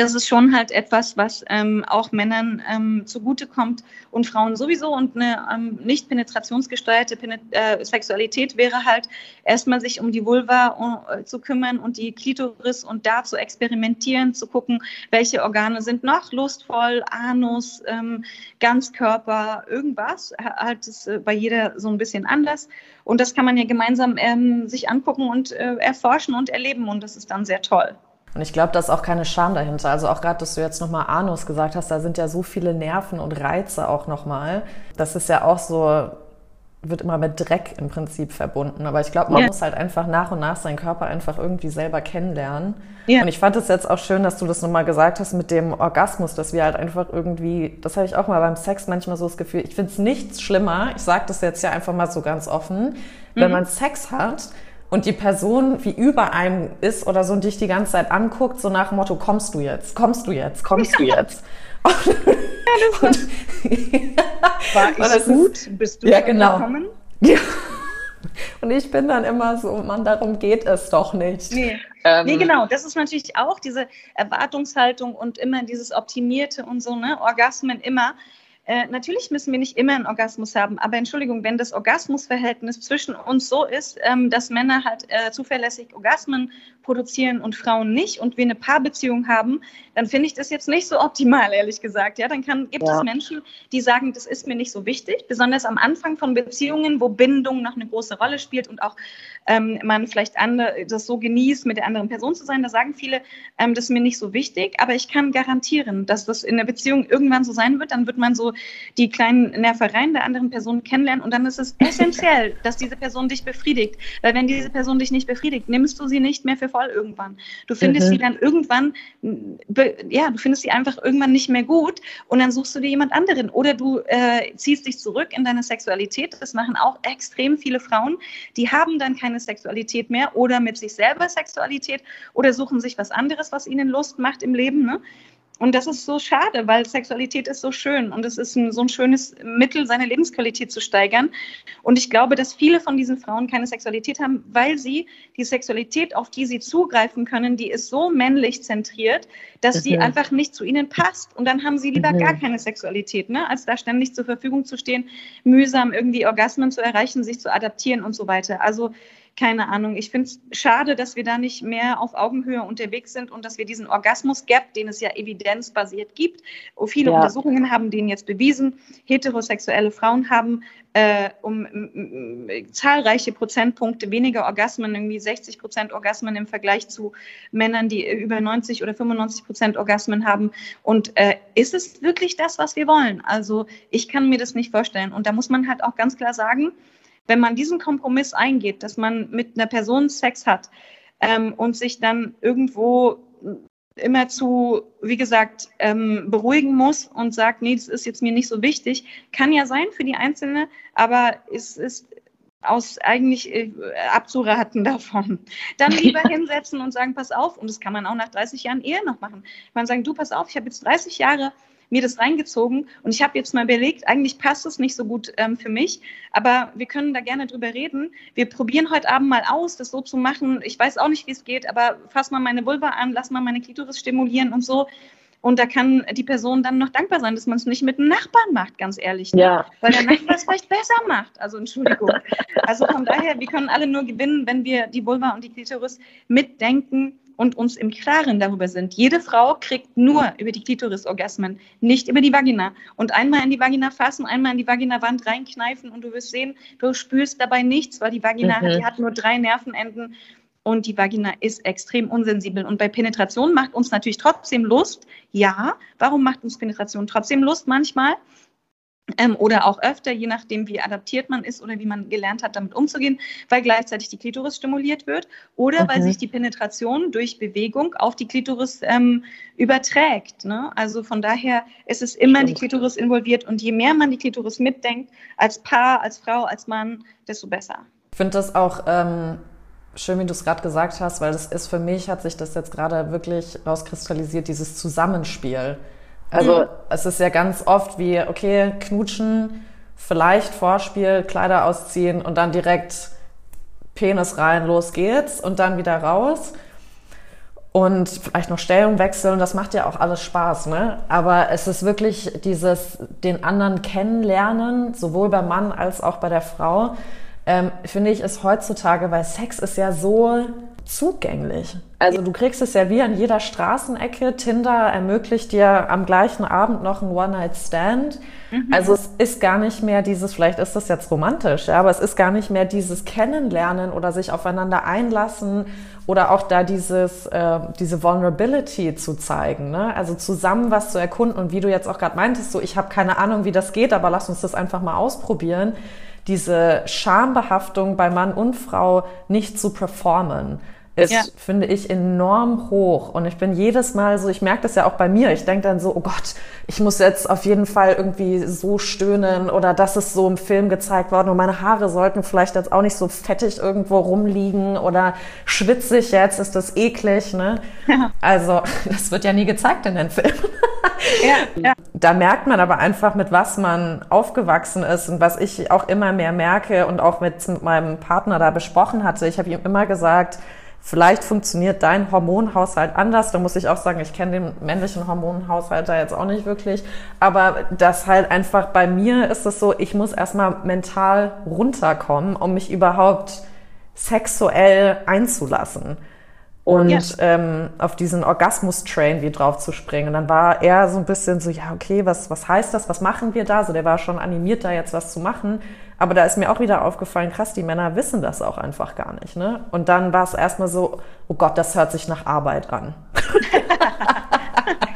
das ist schon halt etwas, was ähm, auch Männern ähm, zugutekommt und Frauen sowieso. Und eine ähm, nicht penetrationsgesteuerte Penet äh, Sexualität wäre halt erstmal sich um die Vulva uh, zu kümmern und die Klitoris und da zu experimentieren, zu gucken, welche Organe sind noch lustvoll, Anus, ähm, Ganzkörper, irgendwas. Halt ist äh, bei jeder so ein bisschen anders. Und das kann man ja gemeinsam ähm, sich angucken und äh, erforschen und erleben. Und das ist dann sehr toll. Und ich glaube, da ist auch keine Scham dahinter. Also auch gerade, dass du jetzt nochmal Anus gesagt hast, da sind ja so viele Nerven und Reize auch nochmal. Das ist ja auch so, wird immer mit Dreck im Prinzip verbunden. Aber ich glaube, man ja. muss halt einfach nach und nach seinen Körper einfach irgendwie selber kennenlernen. Ja. Und ich fand es jetzt auch schön, dass du das nochmal gesagt hast mit dem Orgasmus, dass wir halt einfach irgendwie, das habe ich auch mal beim Sex manchmal so das Gefühl, ich finde es nichts schlimmer, ich sage das jetzt ja einfach mal so ganz offen, wenn mhm. man Sex hat und die Person wie über einem ist oder so und dich die ganze Zeit anguckt, so nach dem Motto, kommst du jetzt, kommst du jetzt, kommst du jetzt. ja, das war ich gut? Ist, Bist du ja, genau. gekommen? Ja. Und ich bin dann immer so, man, darum geht es doch nicht. Nee. Ähm, nee, genau. Das ist natürlich auch diese Erwartungshaltung und immer dieses Optimierte und so, ne? Orgasmen immer. Äh, natürlich müssen wir nicht immer einen Orgasmus haben, aber Entschuldigung, wenn das Orgasmusverhältnis zwischen uns so ist, ähm, dass Männer halt äh, zuverlässig Orgasmen produzieren und Frauen nicht und wir eine Paarbeziehung haben, dann finde ich das jetzt nicht so optimal, ehrlich gesagt. Ja, dann kann, gibt ja. es Menschen, die sagen, das ist mir nicht so wichtig, besonders am Anfang von Beziehungen, wo Bindung noch eine große Rolle spielt und auch ähm, man vielleicht andere, das so genießt, mit der anderen Person zu sein. Da sagen viele, ähm, das ist mir nicht so wichtig, aber ich kann garantieren, dass das in der Beziehung irgendwann so sein wird. Dann wird man so die kleinen Nervereien der anderen Person kennenlernen und dann ist es essentiell, dass diese Person dich befriedigt. Weil wenn diese Person dich nicht befriedigt, nimmst du sie nicht mehr für voll irgendwann. Du findest mhm. sie dann irgendwann, ja, du findest sie einfach irgendwann nicht mehr gut und dann suchst du dir jemand anderen. Oder du äh, ziehst dich zurück in deine Sexualität. Das machen auch extrem viele Frauen. Die haben dann keine Sexualität mehr oder mit sich selber Sexualität oder suchen sich was anderes, was ihnen Lust macht im Leben. Ne? Und das ist so schade, weil Sexualität ist so schön und es ist ein, so ein schönes Mittel, seine Lebensqualität zu steigern. Und ich glaube, dass viele von diesen Frauen keine Sexualität haben, weil sie die Sexualität, auf die sie zugreifen können, die ist so männlich zentriert, dass mhm. sie einfach nicht zu ihnen passt. Und dann haben sie lieber mhm. gar keine Sexualität, ne? als da ständig zur Verfügung zu stehen, mühsam irgendwie Orgasmen zu erreichen, sich zu adaptieren und so weiter. Also keine Ahnung. Ich finde es schade, dass wir da nicht mehr auf Augenhöhe unterwegs sind und dass wir diesen Orgasmus-Gap, den es ja evidenzbasiert gibt, viele ja. Untersuchungen haben den jetzt bewiesen, heterosexuelle Frauen haben äh, um, zahlreiche Prozentpunkte weniger Orgasmen, irgendwie 60 Prozent Orgasmen im Vergleich zu Männern, die über 90 oder 95 Prozent Orgasmen haben. Und äh, ist es wirklich das, was wir wollen? Also ich kann mir das nicht vorstellen. Und da muss man halt auch ganz klar sagen, wenn man diesen Kompromiss eingeht, dass man mit einer Person Sex hat ähm, und sich dann irgendwo immer zu, wie gesagt, ähm, beruhigen muss und sagt, nee, das ist jetzt mir nicht so wichtig, kann ja sein für die Einzelne, aber es ist aus eigentlich äh, abzuraten davon. Dann lieber hinsetzen und sagen, pass auf, und das kann man auch nach 30 Jahren Ehe noch machen. Man sagen, du, pass auf, ich habe jetzt 30 Jahre mir das reingezogen und ich habe jetzt mal überlegt, eigentlich passt es nicht so gut ähm, für mich, aber wir können da gerne drüber reden. Wir probieren heute Abend mal aus, das so zu machen. Ich weiß auch nicht, wie es geht, aber fass mal meine Vulva an, lass mal meine Klitoris stimulieren und so. Und da kann die Person dann noch dankbar sein, dass man es nicht mit einem Nachbarn macht, ganz ehrlich. Ne? Ja. Weil der Nachbar es vielleicht besser macht. Also Entschuldigung. Also von daher, wir können alle nur gewinnen, wenn wir die Vulva und die Klitoris mitdenken und uns im Klaren darüber sind. Jede Frau kriegt nur über die Klitoris Orgasmen, nicht über die Vagina. Und einmal in die Vagina fassen, einmal in die Vagina-Wand reinkneifen und du wirst sehen, du spürst dabei nichts, weil die Vagina mhm. die hat nur drei Nervenenden und die Vagina ist extrem unsensibel. Und bei Penetration macht uns natürlich trotzdem Lust. Ja, warum macht uns Penetration trotzdem Lust manchmal? Ähm, oder auch öfter, je nachdem, wie adaptiert man ist oder wie man gelernt hat, damit umzugehen, weil gleichzeitig die Klitoris stimuliert wird oder mhm. weil sich die Penetration durch Bewegung auf die Klitoris ähm, überträgt. Ne? Also von daher ist es immer Stimmt. die Klitoris involviert und je mehr man die Klitoris mitdenkt, als Paar, als Frau, als Mann, desto besser. Ich finde das auch ähm, schön, wie du es gerade gesagt hast, weil das ist für mich, hat sich das jetzt gerade wirklich rauskristallisiert, dieses Zusammenspiel also mhm. es ist ja ganz oft wie, okay, knutschen, vielleicht Vorspiel, Kleider ausziehen und dann direkt Penis rein, los geht's und dann wieder raus. Und vielleicht noch Stellung wechseln, das macht ja auch alles Spaß, ne? Aber es ist wirklich dieses, den anderen kennenlernen, sowohl beim Mann als auch bei der Frau, ähm, finde ich, ist heutzutage, weil Sex ist ja so zugänglich. Also du kriegst es ja wie an jeder Straßenecke. Tinder ermöglicht dir am gleichen Abend noch einen One-Night-Stand. Mhm. Also es ist gar nicht mehr dieses, vielleicht ist das jetzt romantisch, ja, aber es ist gar nicht mehr dieses Kennenlernen oder sich aufeinander einlassen oder auch da dieses, äh, diese Vulnerability zu zeigen. Ne? Also zusammen was zu erkunden und wie du jetzt auch gerade meintest, so ich habe keine Ahnung, wie das geht, aber lass uns das einfach mal ausprobieren diese Schambehaftung bei Mann und Frau nicht zu performen ist, ja. finde ich, enorm hoch. Und ich bin jedes Mal so, ich merke das ja auch bei mir. Ich denke dann so, oh Gott, ich muss jetzt auf jeden Fall irgendwie so stöhnen oder das ist so im Film gezeigt worden und meine Haare sollten vielleicht jetzt auch nicht so fettig irgendwo rumliegen oder schwitzig jetzt, ist das eklig, ne? Ja. Also, das wird ja nie gezeigt in den Filmen. Ja, ja. Da merkt man aber einfach, mit was man aufgewachsen ist und was ich auch immer mehr merke und auch mit meinem Partner da besprochen hatte. Ich habe ihm immer gesagt, Vielleicht funktioniert dein Hormonhaushalt anders. Da muss ich auch sagen, ich kenne den männlichen Hormonhaushalt da jetzt auch nicht wirklich. Aber das halt einfach bei mir ist es so, ich muss erstmal mental runterkommen, um mich überhaupt sexuell einzulassen und ja. ähm, auf diesen Orgasmus-Train wie drauf zu springen. Und dann war er so ein bisschen so, ja, okay, was, was heißt das? Was machen wir da? So, der war schon animiert, da jetzt was zu machen. Aber da ist mir auch wieder aufgefallen, krass, die Männer wissen das auch einfach gar nicht. Ne? Und dann war es erstmal so, oh Gott, das hört sich nach Arbeit an.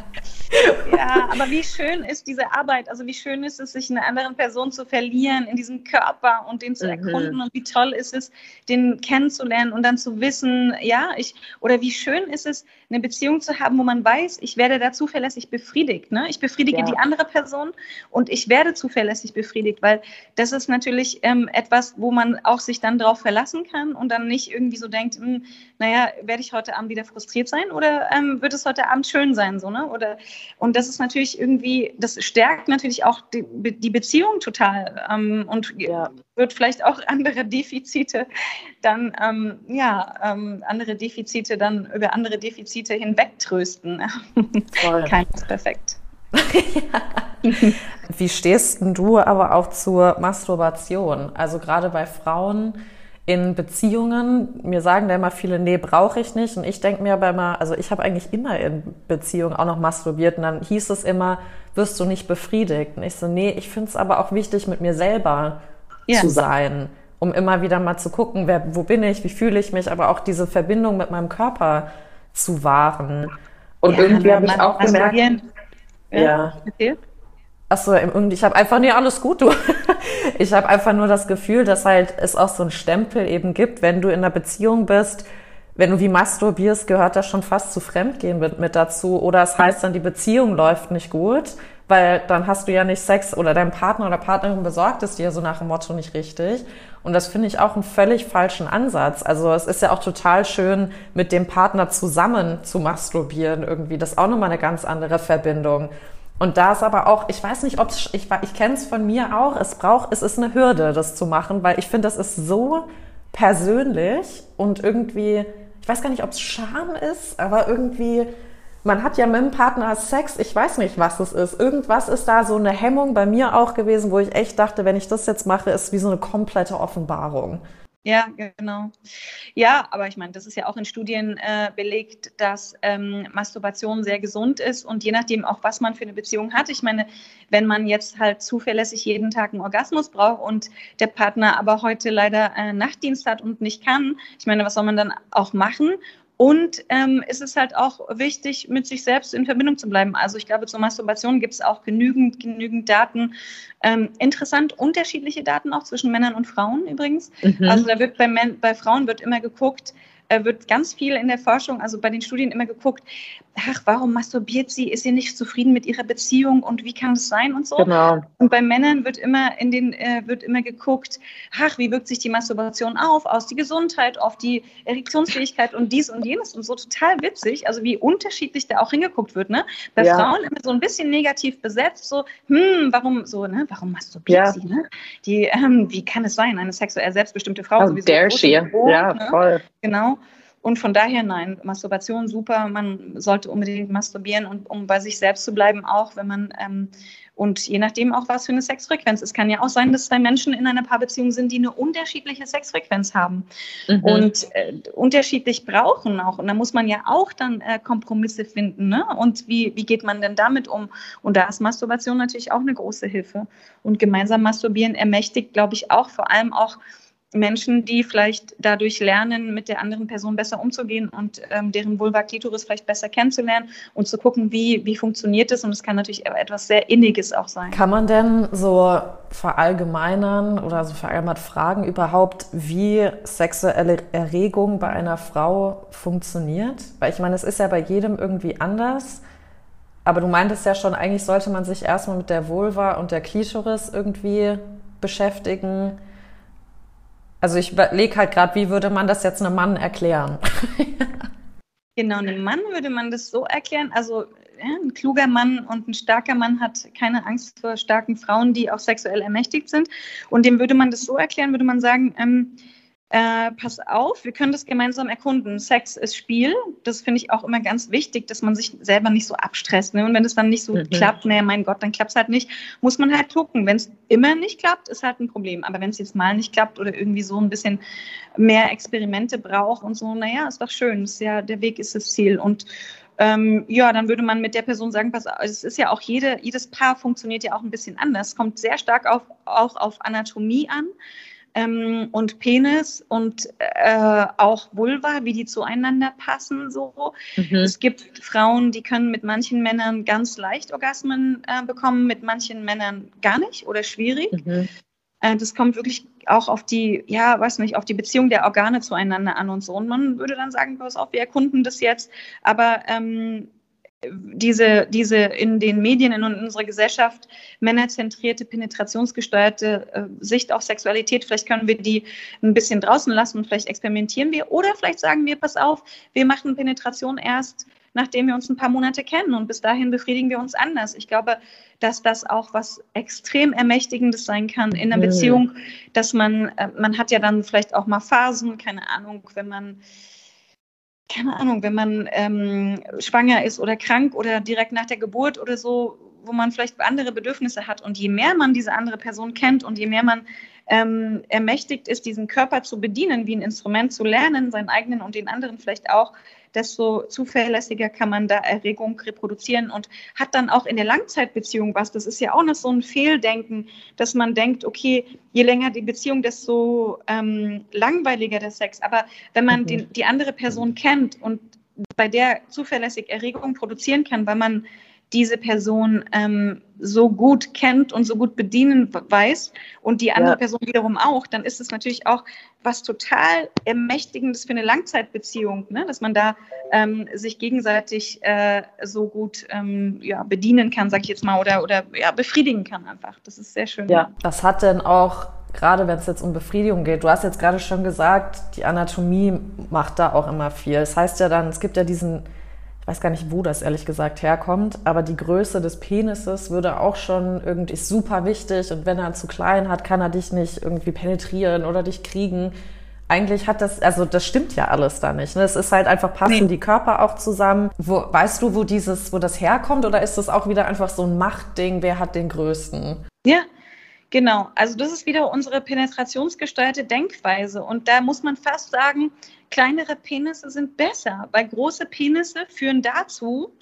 Ja, aber wie schön ist diese Arbeit? Also wie schön ist es, sich in einer anderen Person zu verlieren, in diesem Körper und den zu mhm. erkunden und wie toll ist es, den kennenzulernen und dann zu wissen, ja, ich, oder wie schön ist es, eine Beziehung zu haben, wo man weiß, ich werde da zuverlässig befriedigt. Ne? Ich befriedige ja. die andere Person und ich werde zuverlässig befriedigt, weil das ist natürlich ähm, etwas, wo man auch sich dann darauf verlassen kann und dann nicht irgendwie so denkt, hm, naja, werde ich heute Abend wieder frustriert sein oder ähm, wird es heute Abend schön sein, so, ne? Oder Und das ist natürlich irgendwie, das stärkt natürlich auch die, die Beziehung total ähm, und ja. wird vielleicht auch andere Defizite dann, ähm, ja, ähm, andere Defizite dann über andere Defizite hinwegtrösten. Keines perfekt. Wie stehst du aber auch zur Masturbation? Also gerade bei Frauen in Beziehungen, mir sagen da immer viele, nee, brauche ich nicht. Und ich denke mir aber immer, also ich habe eigentlich immer in Beziehungen auch noch masturbiert und dann hieß es immer, wirst du nicht befriedigt. Und ich so, nee, ich finde es aber auch wichtig, mit mir selber ja. zu sein, um immer wieder mal zu gucken, wer, wo bin ich, wie fühle ich mich, aber auch diese Verbindung mit meinem Körper zu wahren. Und ja, irgendwie habe ich auch gemerkt, ja. ja. Achso, ich habe einfach, nee, alles gut, du. Ich habe einfach nur das Gefühl, dass halt es auch so einen Stempel eben gibt, wenn du in einer Beziehung bist, wenn du wie masturbierst, gehört das schon fast zu Fremdgehen mit, mit dazu. Oder es heißt dann, die Beziehung läuft nicht gut, weil dann hast du ja nicht Sex oder dein Partner oder Partnerin besorgt es dir so nach dem Motto nicht richtig. Und das finde ich auch einen völlig falschen Ansatz. Also es ist ja auch total schön, mit dem Partner zusammen zu masturbieren irgendwie. Das ist auch nochmal eine ganz andere Verbindung. Und da ist aber auch, ich weiß nicht, ob ich, ich kenne es von mir auch, es braucht, es ist eine Hürde, das zu machen, weil ich finde, das ist so persönlich und irgendwie, ich weiß gar nicht, ob es Scham ist, aber irgendwie, man hat ja mit dem Partner Sex, ich weiß nicht, was es ist. Irgendwas ist da so eine Hemmung bei mir auch gewesen, wo ich echt dachte, wenn ich das jetzt mache, ist wie so eine komplette Offenbarung. Ja, genau. Ja, aber ich meine, das ist ja auch in Studien äh, belegt, dass ähm, Masturbation sehr gesund ist und je nachdem auch, was man für eine Beziehung hat. Ich meine, wenn man jetzt halt zuverlässig jeden Tag einen Orgasmus braucht und der Partner aber heute leider äh, Nachtdienst hat und nicht kann, ich meine, was soll man dann auch machen? Und ähm, ist es halt auch wichtig, mit sich selbst in Verbindung zu bleiben. Also ich glaube, zur Masturbation gibt es auch genügend, genügend Daten. Ähm, interessant, unterschiedliche Daten auch zwischen Männern und Frauen übrigens. Mhm. Also da wird bei, bei Frauen wird immer geguckt, äh, wird ganz viel in der Forschung, also bei den Studien immer geguckt, ach, warum masturbiert sie? Ist sie nicht zufrieden mit ihrer Beziehung und wie kann es sein und so? Genau. Und bei Männern wird immer in den äh, wird immer geguckt, ach, wie wirkt sich die Masturbation auf, aus die Gesundheit, auf die Erektionsfähigkeit und dies und jenes und so total witzig, also wie unterschiedlich da auch hingeguckt wird, ne? Bei ja. Frauen immer so ein bisschen negativ besetzt, so, hm, warum so, ne? Warum masturbiert ja. sie, ne? Die, ähm, wie kann es sein, eine sexuell selbstbestimmte Frau? Oh, sowieso dare she? ja, ne? voll. Genau. Und von daher nein, Masturbation super. Man sollte unbedingt masturbieren, und, um bei sich selbst zu bleiben, auch wenn man ähm, und je nachdem auch, was für eine Sexfrequenz. Es kann ja auch sein, dass zwei Menschen in einer Paarbeziehung sind, die eine unterschiedliche Sexfrequenz haben mhm. und äh, unterschiedlich brauchen auch. Und da muss man ja auch dann äh, Kompromisse finden. Ne? Und wie, wie geht man denn damit um? Und da ist Masturbation natürlich auch eine große Hilfe. Und gemeinsam masturbieren ermächtigt, glaube ich, auch vor allem auch Menschen, die vielleicht dadurch lernen, mit der anderen Person besser umzugehen und ähm, deren Vulva Klitoris vielleicht besser kennenzulernen und zu gucken, wie, wie funktioniert es. Und es kann natürlich etwas sehr Inniges auch sein. Kann man denn so verallgemeinern oder so verallgemeinert fragen überhaupt, wie sexuelle Erregung bei einer Frau funktioniert? Weil ich meine, es ist ja bei jedem irgendwie anders. Aber du meintest ja schon, eigentlich sollte man sich erstmal mit der Vulva und der Klitoris irgendwie beschäftigen also ich überlege halt gerade, wie würde man das jetzt einem Mann erklären? genau, einem Mann würde man das so erklären. Also ein kluger Mann und ein starker Mann hat keine Angst vor starken Frauen, die auch sexuell ermächtigt sind. Und dem würde man das so erklären, würde man sagen, ähm, äh, pass auf, wir können das gemeinsam erkunden. Sex ist Spiel. Das finde ich auch immer ganz wichtig, dass man sich selber nicht so abstresst. Ne? Und wenn es dann nicht so mhm. klappt, naja, mein Gott, dann klappt es halt nicht, muss man halt gucken. Wenn es immer nicht klappt, ist halt ein Problem. Aber wenn es jetzt mal nicht klappt oder irgendwie so ein bisschen mehr Experimente braucht und so, naja, ist doch schön. Ist ja, der Weg ist das Ziel. Und ähm, ja, dann würde man mit der Person sagen, pass, es ist ja auch jede, jedes Paar funktioniert ja auch ein bisschen anders. Kommt sehr stark auf, auch auf Anatomie an ähm, und Penis und äh, auch Vulva, wie die zueinander passen. So. Mhm. Es gibt Frauen, die können mit manchen Männern ganz leicht Orgasmen äh, bekommen, mit manchen Männern gar nicht oder schwierig. Mhm. Äh, das kommt wirklich auch auf die, ja, weiß nicht, auf die Beziehung der Organe zueinander an und so. Und man würde dann sagen, pass auf, wir erkunden das jetzt. Aber ähm, diese, diese in den Medien in unserer Gesellschaft männerzentrierte, penetrationsgesteuerte äh, Sicht auf Sexualität, vielleicht können wir die ein bisschen draußen lassen und vielleicht experimentieren wir oder vielleicht sagen wir, pass auf, wir machen Penetration erst nachdem wir uns ein paar Monate kennen und bis dahin befriedigen wir uns anders. Ich glaube, dass das auch was extrem Ermächtigendes sein kann in einer mhm. Beziehung, dass man, äh, man hat ja dann vielleicht auch mal Phasen, keine Ahnung, wenn man keine Ahnung, wenn man ähm, schwanger ist oder krank oder direkt nach der Geburt oder so, wo man vielleicht andere Bedürfnisse hat. Und je mehr man diese andere Person kennt und je mehr man ähm, ermächtigt ist, diesen Körper zu bedienen, wie ein Instrument zu lernen, seinen eigenen und den anderen vielleicht auch, desto zuverlässiger kann man da Erregung reproduzieren und hat dann auch in der Langzeitbeziehung was. Das ist ja auch noch so ein Fehldenken, dass man denkt, okay, je länger die Beziehung, desto ähm, langweiliger der Sex. Aber wenn man mhm. den, die andere Person kennt und bei der zuverlässig Erregung produzieren kann, weil man diese Person ähm, so gut kennt und so gut bedienen weiß und die andere ja. Person wiederum auch, dann ist es natürlich auch was total Ermächtigendes für eine Langzeitbeziehung, ne? dass man da ähm, sich gegenseitig äh, so gut ähm, ja, bedienen kann, sag ich jetzt mal, oder, oder ja, befriedigen kann einfach. Das ist sehr schön. Ja, das hat denn auch gerade wenn es jetzt um Befriedigung geht, du hast jetzt gerade schon gesagt, die Anatomie macht da auch immer viel. Das heißt ja dann, es gibt ja diesen weiß gar nicht, wo das ehrlich gesagt herkommt, aber die Größe des Penises würde auch schon irgendwie super wichtig und wenn er zu klein hat, kann er dich nicht irgendwie penetrieren oder dich kriegen. Eigentlich hat das, also das stimmt ja alles da nicht. Ne? Es ist halt einfach passen nee. die Körper auch zusammen. Wo, weißt du, wo dieses, wo das herkommt oder ist das auch wieder einfach so ein Machtding? Wer hat den größten? Ja, Genau, also das ist wieder unsere penetrationsgesteuerte Denkweise. Und da muss man fast sagen, kleinere Penisse sind besser, weil große Penisse führen dazu,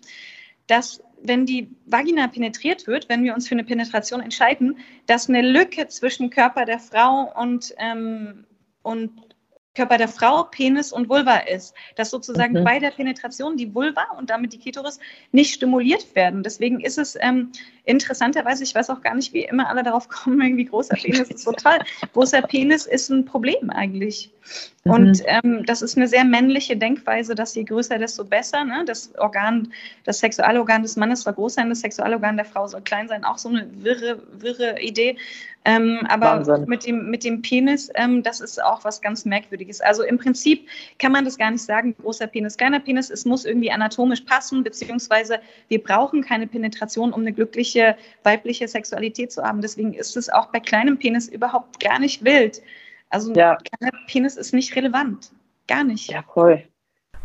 dass wenn die Vagina penetriert wird, wenn wir uns für eine Penetration entscheiden, dass eine Lücke zwischen Körper der Frau und, ähm, und Körper der Frau Penis und Vulva ist. Dass sozusagen mhm. bei der Penetration die Vulva und damit die Klitoris nicht stimuliert werden. Deswegen ist es ähm, interessanterweise, ich weiß auch gar nicht, wie immer alle darauf kommen, irgendwie großer Penis ist total. Großer Penis ist ein Problem eigentlich. Mhm. Und ähm, das ist eine sehr männliche Denkweise, dass je größer, desto besser. Ne? Das Organ, das Sexualorgan des Mannes soll groß sein, das Sexualorgan der Frau soll klein sein. Auch so eine wirre, wirre Idee. Ähm, aber mit dem, mit dem Penis, ähm, das ist auch was ganz Merkwürdiges. Also im Prinzip kann man das gar nicht sagen, großer Penis, kleiner Penis. Es muss irgendwie anatomisch passen, beziehungsweise wir brauchen keine Penetration, um eine glückliche weibliche Sexualität zu haben. Deswegen ist es auch bei kleinem Penis überhaupt gar nicht wild. Also ja. ein kleiner Penis ist nicht relevant. Gar nicht. Ja, voll.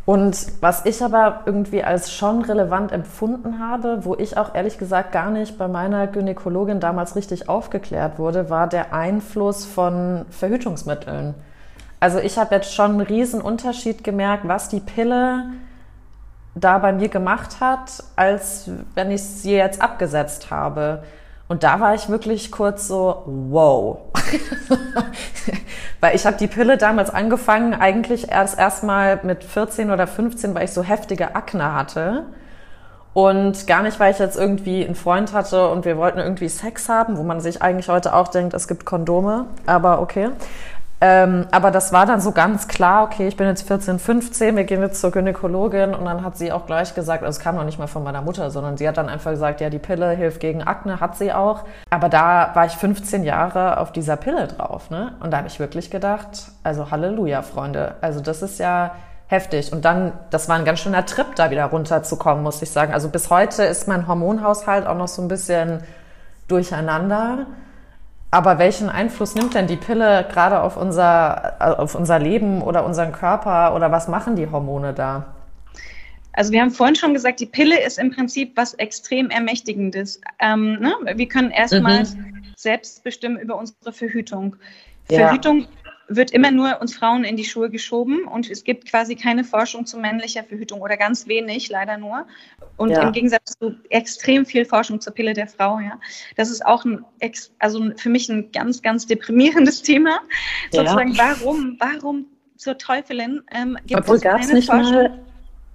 Und was ich aber irgendwie als schon relevant empfunden habe, wo ich auch ehrlich gesagt gar nicht bei meiner Gynäkologin damals richtig aufgeklärt wurde, war der Einfluss von Verhütungsmitteln. Also ich habe jetzt schon einen riesen Unterschied gemerkt, was die Pille da bei mir gemacht hat, als wenn ich sie jetzt abgesetzt habe. Und da war ich wirklich kurz so, wow. weil ich habe die Pille damals angefangen, eigentlich erst erstmal mit 14 oder 15, weil ich so heftige Akne hatte. Und gar nicht, weil ich jetzt irgendwie einen Freund hatte und wir wollten irgendwie Sex haben, wo man sich eigentlich heute auch denkt, es gibt Kondome, aber okay. Ähm, aber das war dann so ganz klar, okay, ich bin jetzt 14, 15, wir gehen jetzt zur Gynäkologin und dann hat sie auch gleich gesagt, also es kam noch nicht mal von meiner Mutter, sondern sie hat dann einfach gesagt, ja, die Pille hilft gegen Akne, hat sie auch. Aber da war ich 15 Jahre auf dieser Pille drauf, ne? Und da habe ich wirklich gedacht, also Halleluja, Freunde, also das ist ja heftig. Und dann, das war ein ganz schöner Trip, da wieder runterzukommen, muss ich sagen. Also bis heute ist mein Hormonhaushalt auch noch so ein bisschen durcheinander. Aber welchen Einfluss nimmt denn die Pille gerade auf unser, auf unser Leben oder unseren Körper oder was machen die Hormone da? Also wir haben vorhin schon gesagt, die Pille ist im Prinzip was extrem Ermächtigendes. Ähm, ne? Wir können erstmal mhm. selbst bestimmen über unsere Verhütung. Ja. Verhütung wird immer nur uns Frauen in die Schuhe geschoben und es gibt quasi keine Forschung zu männlicher Verhütung oder ganz wenig, leider nur. Und ja. im Gegensatz zu extrem viel Forschung zur Pille der Frau, ja. Das ist auch ein, also für mich ein ganz, ganz deprimierendes Thema. Ja. Sozusagen, warum, warum zur Teufelin ähm, gibt Obwohl es keine nicht Forschung? Mal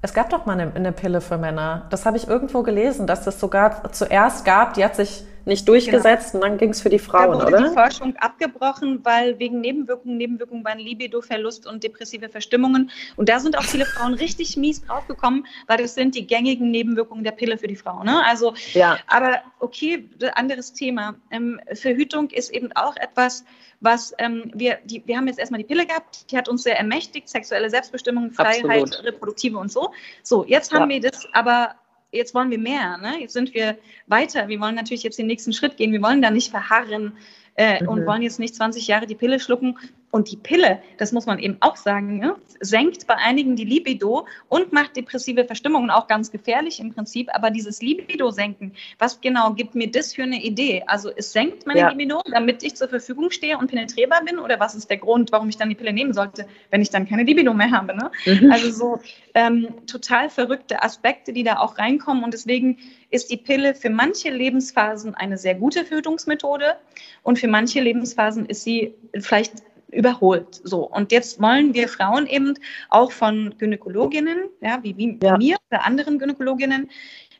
es gab doch mal eine, eine Pille für Männer. Das habe ich irgendwo gelesen, dass es sogar zuerst gab. Die hat sich nicht durchgesetzt genau. und dann ging es für die Frauen, da wurde oder? die Forschung abgebrochen, weil wegen Nebenwirkungen, Nebenwirkungen waren Libidoverlust und depressive Verstimmungen. Und da sind auch viele Frauen richtig mies draufgekommen, weil das sind die gängigen Nebenwirkungen der Pille für die Frau. Ne? Also, ja. aber okay, anderes Thema. Ähm, Verhütung ist eben auch etwas, was ähm, wir, die, wir haben jetzt erstmal die Pille gehabt, die hat uns sehr ermächtigt, sexuelle Selbstbestimmung, Freiheit, Absolut. reproduktive und so. So, jetzt haben ja. wir das aber jetzt wollen wir mehr, ne? jetzt sind wir weiter, wir wollen natürlich jetzt den nächsten Schritt gehen, wir wollen da nicht verharren äh, mhm. und wollen jetzt nicht 20 Jahre die Pille schlucken und die Pille, das muss man eben auch sagen, ne, senkt bei einigen die Libido und macht depressive Verstimmungen auch ganz gefährlich im Prinzip. Aber dieses Libido-Senken, was genau gibt mir das für eine Idee? Also es senkt meine ja. Libido, damit ich zur Verfügung stehe und penetrierbar bin? Oder was ist der Grund, warum ich dann die Pille nehmen sollte, wenn ich dann keine Libido mehr habe? Ne? Mhm. Also so ähm, total verrückte Aspekte, die da auch reinkommen. Und deswegen ist die Pille für manche Lebensphasen eine sehr gute Verhütungsmethode und für manche Lebensphasen ist sie vielleicht überholt. So. Und jetzt wollen wir Frauen eben auch von Gynäkologinnen, ja, wie, wie ja. mir oder anderen Gynäkologinnen,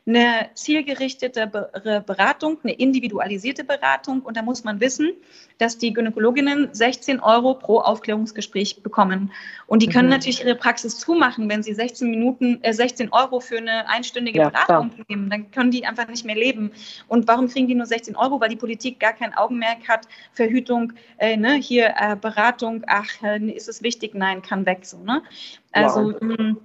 eine zielgerichtete Beratung, eine individualisierte Beratung. Und da muss man wissen, dass die Gynäkologinnen 16 Euro pro Aufklärungsgespräch bekommen. Und die können mhm. natürlich ihre Praxis zumachen, wenn sie 16 Minuten, äh, 16 Euro für eine einstündige ja, Beratung klar. nehmen. Dann können die einfach nicht mehr leben. Und warum kriegen die nur 16 Euro? Weil die Politik gar kein Augenmerk hat. Verhütung, äh, ne, hier äh, Beratung, ach, äh, ist es wichtig? Nein, kann weg so. Ne? Also wow.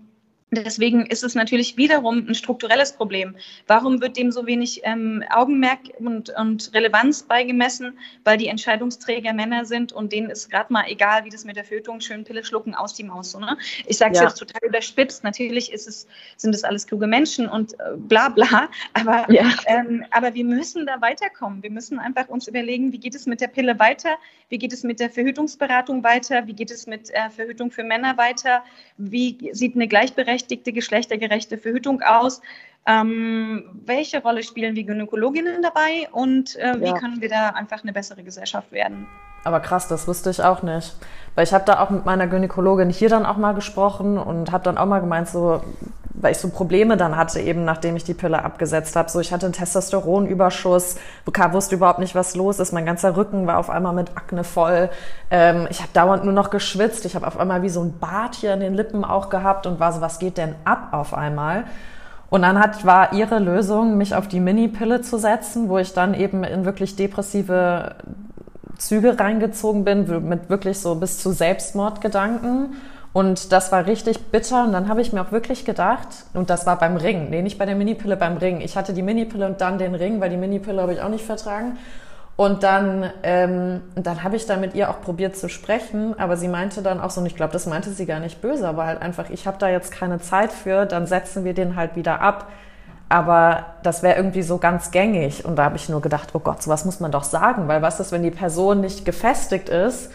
Deswegen ist es natürlich wiederum ein strukturelles Problem. Warum wird dem so wenig ähm, Augenmerk und, und, Relevanz beigemessen? Weil die Entscheidungsträger Männer sind und denen ist gerade mal egal, wie das mit der Fötung, schön Pille schlucken, aus die Maus. So, ne? Ich sage es ja. jetzt total überspitzt. Natürlich ist es, sind es alles kluge Menschen und äh, bla bla. Aber, ja. ähm, aber wir müssen da weiterkommen. Wir müssen einfach uns überlegen, wie geht es mit der Pille weiter? Wie geht es mit der Verhütungsberatung weiter? Wie geht es mit äh, Verhütung für Männer weiter? Wie sieht eine gleichberechtigte gleichberechtigte, geschlechtergerechte Verhütung aus? Ähm, welche Rolle spielen wir Gynäkologinnen dabei und äh, wie ja. können wir da einfach eine bessere Gesellschaft werden? Aber krass, das wusste ich auch nicht. Weil ich habe da auch mit meiner Gynäkologin hier dann auch mal gesprochen und habe dann auch mal gemeint, so, weil ich so Probleme dann hatte, eben nachdem ich die Pille abgesetzt habe. So, ich hatte einen Testosteronüberschuss, wusste überhaupt nicht, was los ist. Mein ganzer Rücken war auf einmal mit Akne voll. Ähm, ich habe dauernd nur noch geschwitzt. Ich habe auf einmal wie so ein Bart hier in den Lippen auch gehabt und war so, was geht denn ab auf einmal? Und dann hat, war ihre Lösung, mich auf die Mini-Pille zu setzen, wo ich dann eben in wirklich depressive Züge reingezogen bin, mit wirklich so bis zu Selbstmordgedanken. Und das war richtig bitter. Und dann habe ich mir auch wirklich gedacht, und das war beim Ring, nee, nicht bei der Minipille, beim Ring. Ich hatte die Minipille und dann den Ring, weil die Minipille habe ich auch nicht vertragen. Und dann, ähm, dann habe ich da mit ihr auch probiert zu sprechen, aber sie meinte dann auch so, und ich glaube, das meinte sie gar nicht böse, aber halt einfach, ich habe da jetzt keine Zeit für, dann setzen wir den halt wieder ab. Aber das wäre irgendwie so ganz gängig. Und da habe ich nur gedacht, oh Gott, sowas muss man doch sagen, weil was ist, wenn die Person nicht gefestigt ist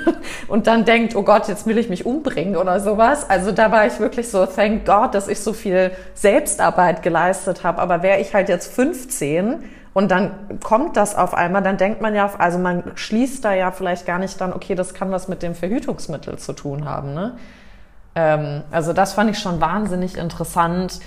und dann denkt, oh Gott, jetzt will ich mich umbringen oder sowas. Also da war ich wirklich so, thank God, dass ich so viel Selbstarbeit geleistet habe. Aber wäre ich halt jetzt 15 und dann kommt das auf einmal, dann denkt man ja, also man schließt da ja vielleicht gar nicht dann, okay, das kann was mit dem Verhütungsmittel zu tun haben. Ne? Ähm, also das fand ich schon wahnsinnig interessant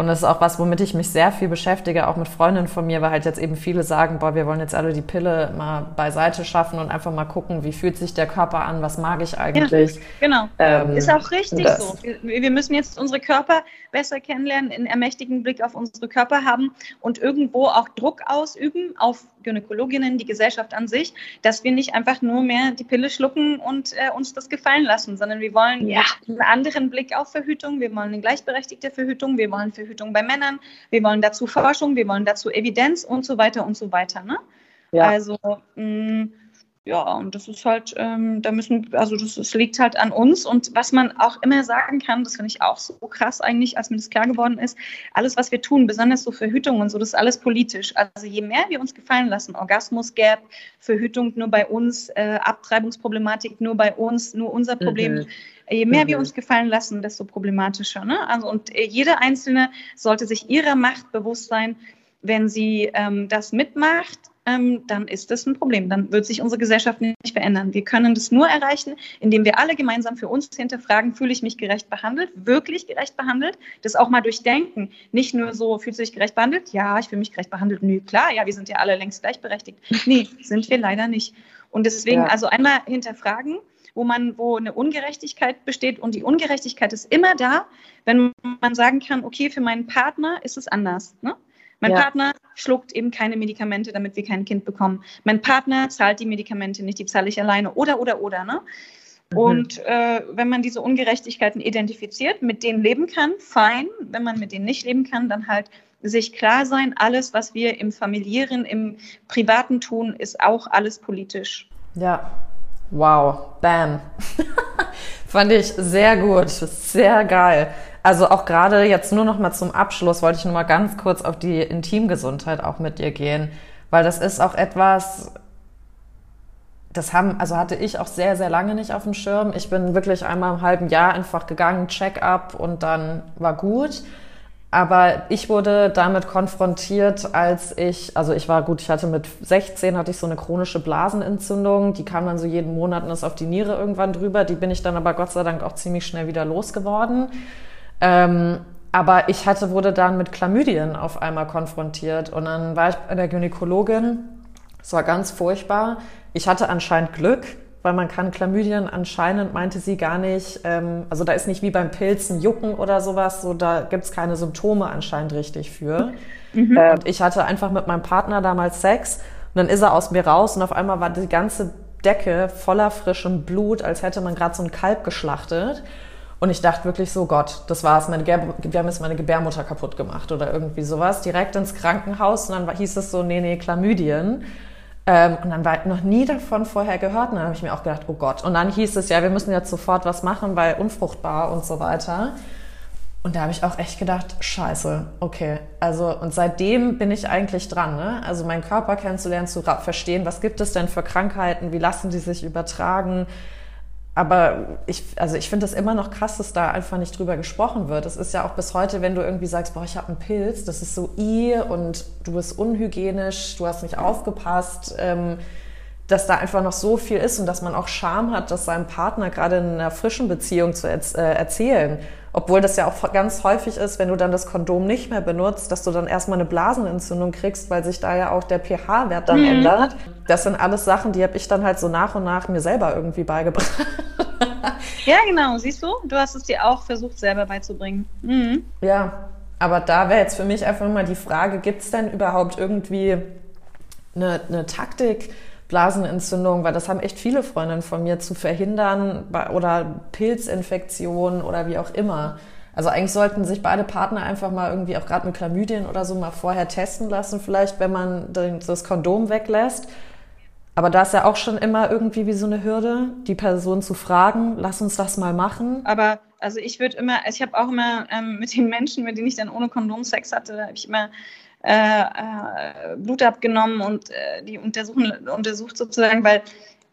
und das ist auch was, womit ich mich sehr viel beschäftige, auch mit Freundinnen von mir, weil halt jetzt eben viele sagen, boah, wir wollen jetzt alle die Pille mal beiseite schaffen und einfach mal gucken, wie fühlt sich der Körper an, was mag ich eigentlich. Ja, genau. Ähm, ist auch richtig so. Wir, wir, müssen jetzt unsere Körper besser kennenlernen, einen ermächtigen Blick auf unsere Körper haben und irgendwo auch Druck ausüben auf Gynäkologinnen, die Gesellschaft an sich, dass wir nicht einfach nur mehr die Pille schlucken und äh, uns das gefallen lassen, sondern wir wollen ja. einen anderen Blick auf Verhütung, wir wollen eine gleichberechtigte Verhütung, wir wollen Verhütung bei Männern, wir wollen dazu Forschung, wir wollen dazu Evidenz und so weiter und so weiter. Ne? Ja. Also mh, mm, ja, und das ist halt, ähm, da müssen, also das, das, liegt halt an uns. Und was man auch immer sagen kann, das finde ich auch so krass eigentlich, als mir das klar geworden ist, alles, was wir tun, besonders so Verhütung und so, das ist alles politisch. Also je mehr wir uns gefallen lassen, Orgasmus-Gap, Verhütung nur bei uns, äh, Abtreibungsproblematik nur bei uns, nur unser Problem. Mhm. Je mehr mhm. wir uns gefallen lassen, desto problematischer. Ne? Also, und äh, jede Einzelne sollte sich ihrer Macht bewusst sein, wenn sie ähm, das mitmacht ähm, dann ist das ein Problem. Dann wird sich unsere Gesellschaft nicht verändern. Wir können das nur erreichen, indem wir alle gemeinsam für uns hinterfragen, fühle ich mich gerecht behandelt, wirklich gerecht behandelt, das auch mal durchdenken. Nicht nur so, fühlst du dich gerecht behandelt? Ja, ich fühle mich gerecht behandelt. Nö, klar, ja, wir sind ja alle längst gleichberechtigt. Nee, sind wir leider nicht. Und deswegen, ja. also einmal hinterfragen, wo man, wo eine Ungerechtigkeit besteht. Und die Ungerechtigkeit ist immer da, wenn man sagen kann, okay, für meinen Partner ist es anders. Ne? Mein ja. Partner schluckt eben keine Medikamente, damit wir kein Kind bekommen. Mein Partner zahlt die Medikamente nicht, die zahle ich alleine. Oder, oder, oder. Ne? Mhm. Und äh, wenn man diese Ungerechtigkeiten identifiziert, mit denen leben kann, fein. Wenn man mit denen nicht leben kann, dann halt sich klar sein, alles, was wir im familiären, im privaten tun, ist auch alles politisch. Ja, wow, bam. Fand ich sehr gut, sehr geil. Also auch gerade jetzt nur noch mal zum Abschluss wollte ich nur mal ganz kurz auf die Intimgesundheit auch mit dir gehen, weil das ist auch etwas, das haben, also hatte ich auch sehr, sehr lange nicht auf dem Schirm. Ich bin wirklich einmal im halben Jahr einfach gegangen, Check-up und dann war gut. Aber ich wurde damit konfrontiert, als ich, also ich war gut, ich hatte mit 16 hatte ich so eine chronische Blasenentzündung, die kam dann so jeden Monat und ist auf die Niere irgendwann drüber. Die bin ich dann aber Gott sei Dank auch ziemlich schnell wieder losgeworden. Ähm, aber ich hatte, wurde dann mit Chlamydien auf einmal konfrontiert und dann war ich bei der Gynäkologin. Es war ganz furchtbar. Ich hatte anscheinend Glück, weil man kann Chlamydien anscheinend, meinte sie gar nicht, ähm, also da ist nicht wie beim Pilzen Jucken oder sowas, so da gibt's keine Symptome anscheinend richtig für. Mhm. Und ich hatte einfach mit meinem Partner damals Sex und dann ist er aus mir raus und auf einmal war die ganze Decke voller frischem Blut, als hätte man gerade so ein Kalb geschlachtet. Und ich dachte wirklich so, Gott, das war's, meine wir haben jetzt meine Gebärmutter kaputt gemacht oder irgendwie sowas. Direkt ins Krankenhaus und dann hieß es so, nee, nee, Chlamydien. Ähm, und dann war ich noch nie davon vorher gehört. Und dann habe ich mir auch gedacht, oh Gott. Und dann hieß es ja, wir müssen jetzt sofort was machen, weil unfruchtbar und so weiter. Und da habe ich auch echt gedacht, scheiße, okay. Also, und seitdem bin ich eigentlich dran, ne? Also meinen Körper kennenzulernen, zu verstehen, was gibt es denn für Krankheiten, wie lassen die sich übertragen, aber ich, also ich finde das immer noch krass, dass da einfach nicht drüber gesprochen wird. Es ist ja auch bis heute, wenn du irgendwie sagst, boah, ich habe einen Pilz, das ist so i und du bist unhygienisch, du hast nicht aufgepasst, ähm, dass da einfach noch so viel ist und dass man auch Scham hat, das seinem Partner gerade in einer frischen Beziehung zu erz äh, erzählen. Obwohl das ja auch ganz häufig ist, wenn du dann das Kondom nicht mehr benutzt, dass du dann erstmal eine Blasenentzündung kriegst, weil sich da ja auch der pH-Wert dann mhm. ändert. Das sind alles Sachen, die habe ich dann halt so nach und nach mir selber irgendwie beigebracht. ja, genau. Siehst du? Du hast es dir auch versucht, selber beizubringen. Mhm. Ja, aber da wäre jetzt für mich einfach mal die Frage, gibt es denn überhaupt irgendwie eine, eine Taktik, Blasenentzündung, weil das haben echt viele Freundinnen von mir zu verhindern oder Pilzinfektionen oder wie auch immer. Also eigentlich sollten sich beide Partner einfach mal irgendwie auch gerade mit Chlamydien oder so mal vorher testen lassen, vielleicht wenn man das Kondom weglässt. Aber da ist ja auch schon immer irgendwie wie so eine Hürde, die Person zu fragen, lass uns das mal machen. Aber also ich würde immer, ich habe auch immer ähm, mit den Menschen, mit denen ich dann ohne Kondom Sex hatte, habe ich immer äh, äh, Blut abgenommen und äh, die untersuchen, untersucht sozusagen, weil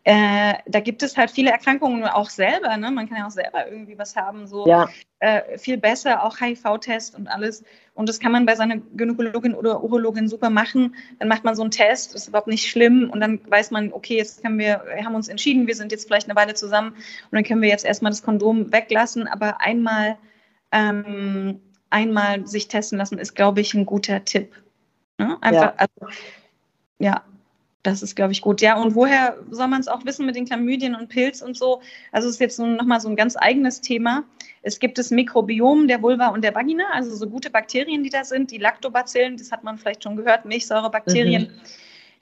äh, da gibt es halt viele Erkrankungen auch selber. Ne? Man kann ja auch selber irgendwie was haben, so ja. äh, viel besser, auch HIV-Test und alles. Und das kann man bei seiner Gynäkologin oder Urologin super machen. Dann macht man so einen Test, ist überhaupt nicht schlimm und dann weiß man, okay, jetzt können wir, wir haben uns entschieden, wir sind jetzt vielleicht eine Weile zusammen und dann können wir jetzt erstmal das Kondom weglassen, aber einmal ähm, einmal sich testen lassen, ist, glaube ich, ein guter Tipp. Ne? Einfach, ja. Also, ja, das ist, glaube ich, gut. Ja, und woher soll man es auch wissen mit den Chlamydien und Pilz und so? Also es ist jetzt so, nochmal so ein ganz eigenes Thema. Es gibt das Mikrobiom der Vulva und der Vagina, also so gute Bakterien, die da sind, die Lactobacillen, das hat man vielleicht schon gehört, Milchsäurebakterien. Mhm.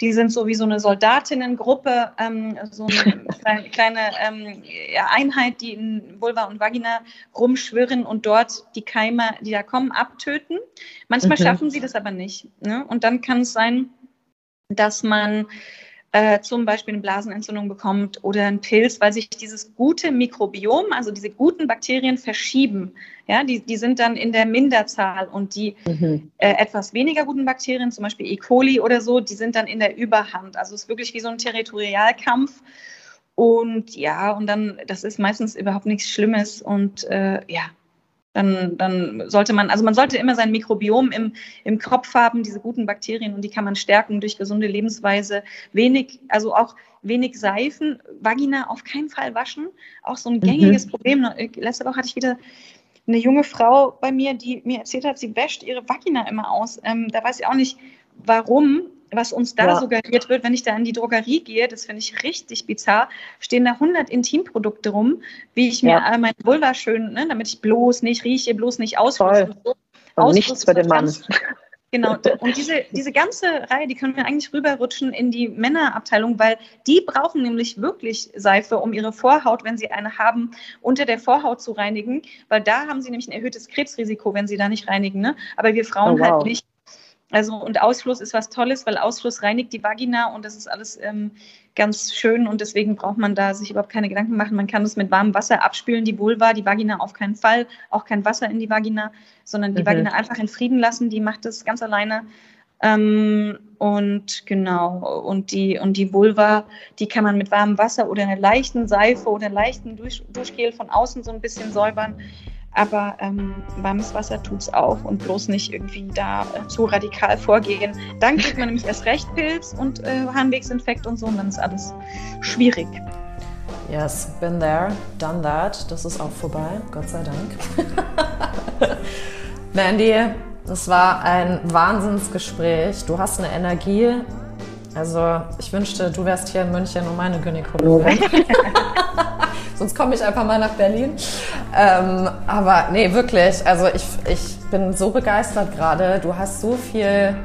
Die sind so wie so eine Soldatinnengruppe, ähm, so eine kleine, ähm, Einheit, die in Vulva und Vagina rumschwirren und dort die Keime, die da kommen, abtöten. Manchmal mhm. schaffen sie das aber nicht. Ne? Und dann kann es sein, dass man äh, zum Beispiel eine Blasenentzündung bekommt oder einen Pilz, weil sich dieses gute Mikrobiom, also diese guten Bakterien verschieben. Ja, die, die sind dann in der Minderzahl und die mhm. äh, etwas weniger guten Bakterien, zum Beispiel E. coli oder so, die sind dann in der Überhand. Also es ist wirklich wie so ein Territorialkampf. Und ja, und dann, das ist meistens überhaupt nichts Schlimmes und äh, ja, dann, dann sollte man, also man sollte immer sein Mikrobiom im, im Kopf haben, diese guten Bakterien und die kann man stärken durch gesunde Lebensweise. Wenig, also auch wenig Seifen, Vagina auf keinen Fall waschen. Auch so ein gängiges mhm. Problem. Letzte Woche hatte ich wieder eine junge Frau bei mir, die mir erzählt hat, sie wäscht ihre Vagina immer aus. Ähm, da weiß ich auch nicht, warum was uns da ja. suggeriert wird, wenn ich da in die Drogerie gehe, das finde ich richtig bizarr, stehen da 100 Intimprodukte rum, wie ich mir ja. mein Vulva schön, ne, damit ich bloß nicht rieche, bloß nicht ausfluss. Und, so. und nichts für den Mann. Genau, und diese, diese ganze Reihe, die können wir eigentlich rüberrutschen in die Männerabteilung, weil die brauchen nämlich wirklich Seife, um ihre Vorhaut, wenn sie eine haben, unter der Vorhaut zu reinigen, weil da haben sie nämlich ein erhöhtes Krebsrisiko, wenn sie da nicht reinigen. Ne? Aber wir Frauen oh, wow. halt nicht. Also und Ausfluss ist was Tolles, weil Ausfluss reinigt die Vagina und das ist alles ähm, ganz schön und deswegen braucht man da sich überhaupt keine Gedanken machen. Man kann es mit warmem Wasser abspülen, die Vulva, die Vagina auf keinen Fall, auch kein Wasser in die Vagina, sondern die mhm. Vagina einfach in Frieden lassen, die macht das ganz alleine. Ähm, und genau, und die, und die Vulva, die kann man mit warmem Wasser oder einer leichten Seife oder leichten Dusch, Duschgel von außen so ein bisschen säubern. Aber ähm, warmes Wasser tut es auch und bloß nicht irgendwie da äh, zu radikal vorgehen. Dann kriegt man nämlich erst recht Pilz und äh, Harnwegsinfekt und so und dann ist alles schwierig. Yes, been there, done that. Das ist auch vorbei, Gott sei Dank. Mandy, es war ein Wahnsinnsgespräch. Du hast eine Energie. Also ich wünschte, du wärst hier in München und meine Gynäkologin. Sonst komme ich einfach mal nach Berlin. Ähm, aber nee, wirklich. Also ich, ich bin so begeistert gerade. Du hast so viel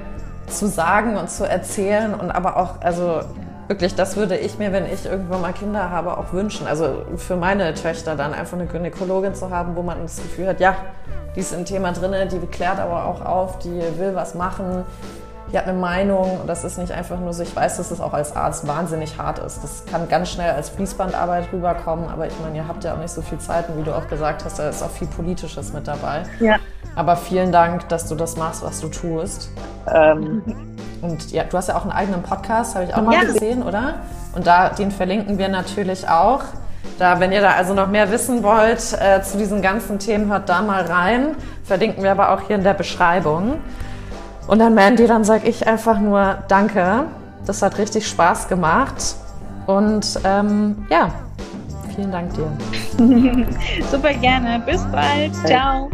zu sagen und zu erzählen und aber auch, also wirklich, das würde ich mir, wenn ich irgendwann mal Kinder habe, auch wünschen. Also für meine Töchter dann einfach eine Gynäkologin zu haben, wo man das Gefühl hat, ja, die ist im Thema drin, die klärt aber auch auf, die will was machen, die hat eine Meinung und das ist nicht einfach nur so, ich weiß, dass es auch als Arzt wahnsinnig hart ist. Das kann ganz schnell als Fließbandarbeit rüberkommen, aber ich meine, ihr habt ja auch nicht so viel Zeit und wie du auch gesagt hast, da ist auch viel Politisches mit dabei. Ja. Aber vielen Dank, dass du das machst, was du tust. Ähm. Und ja, du hast ja auch einen eigenen Podcast, habe ich auch mal ja. gesehen, oder? Und da, den verlinken wir natürlich auch. Da, wenn ihr da also noch mehr wissen wollt äh, zu diesen ganzen Themen, hört da mal rein. Verlinken wir aber auch hier in der Beschreibung. Und dann Mandy, dann sage ich einfach nur Danke. Das hat richtig Spaß gemacht. Und ähm, ja, vielen Dank dir. Super gerne. Bis bald. Ciao.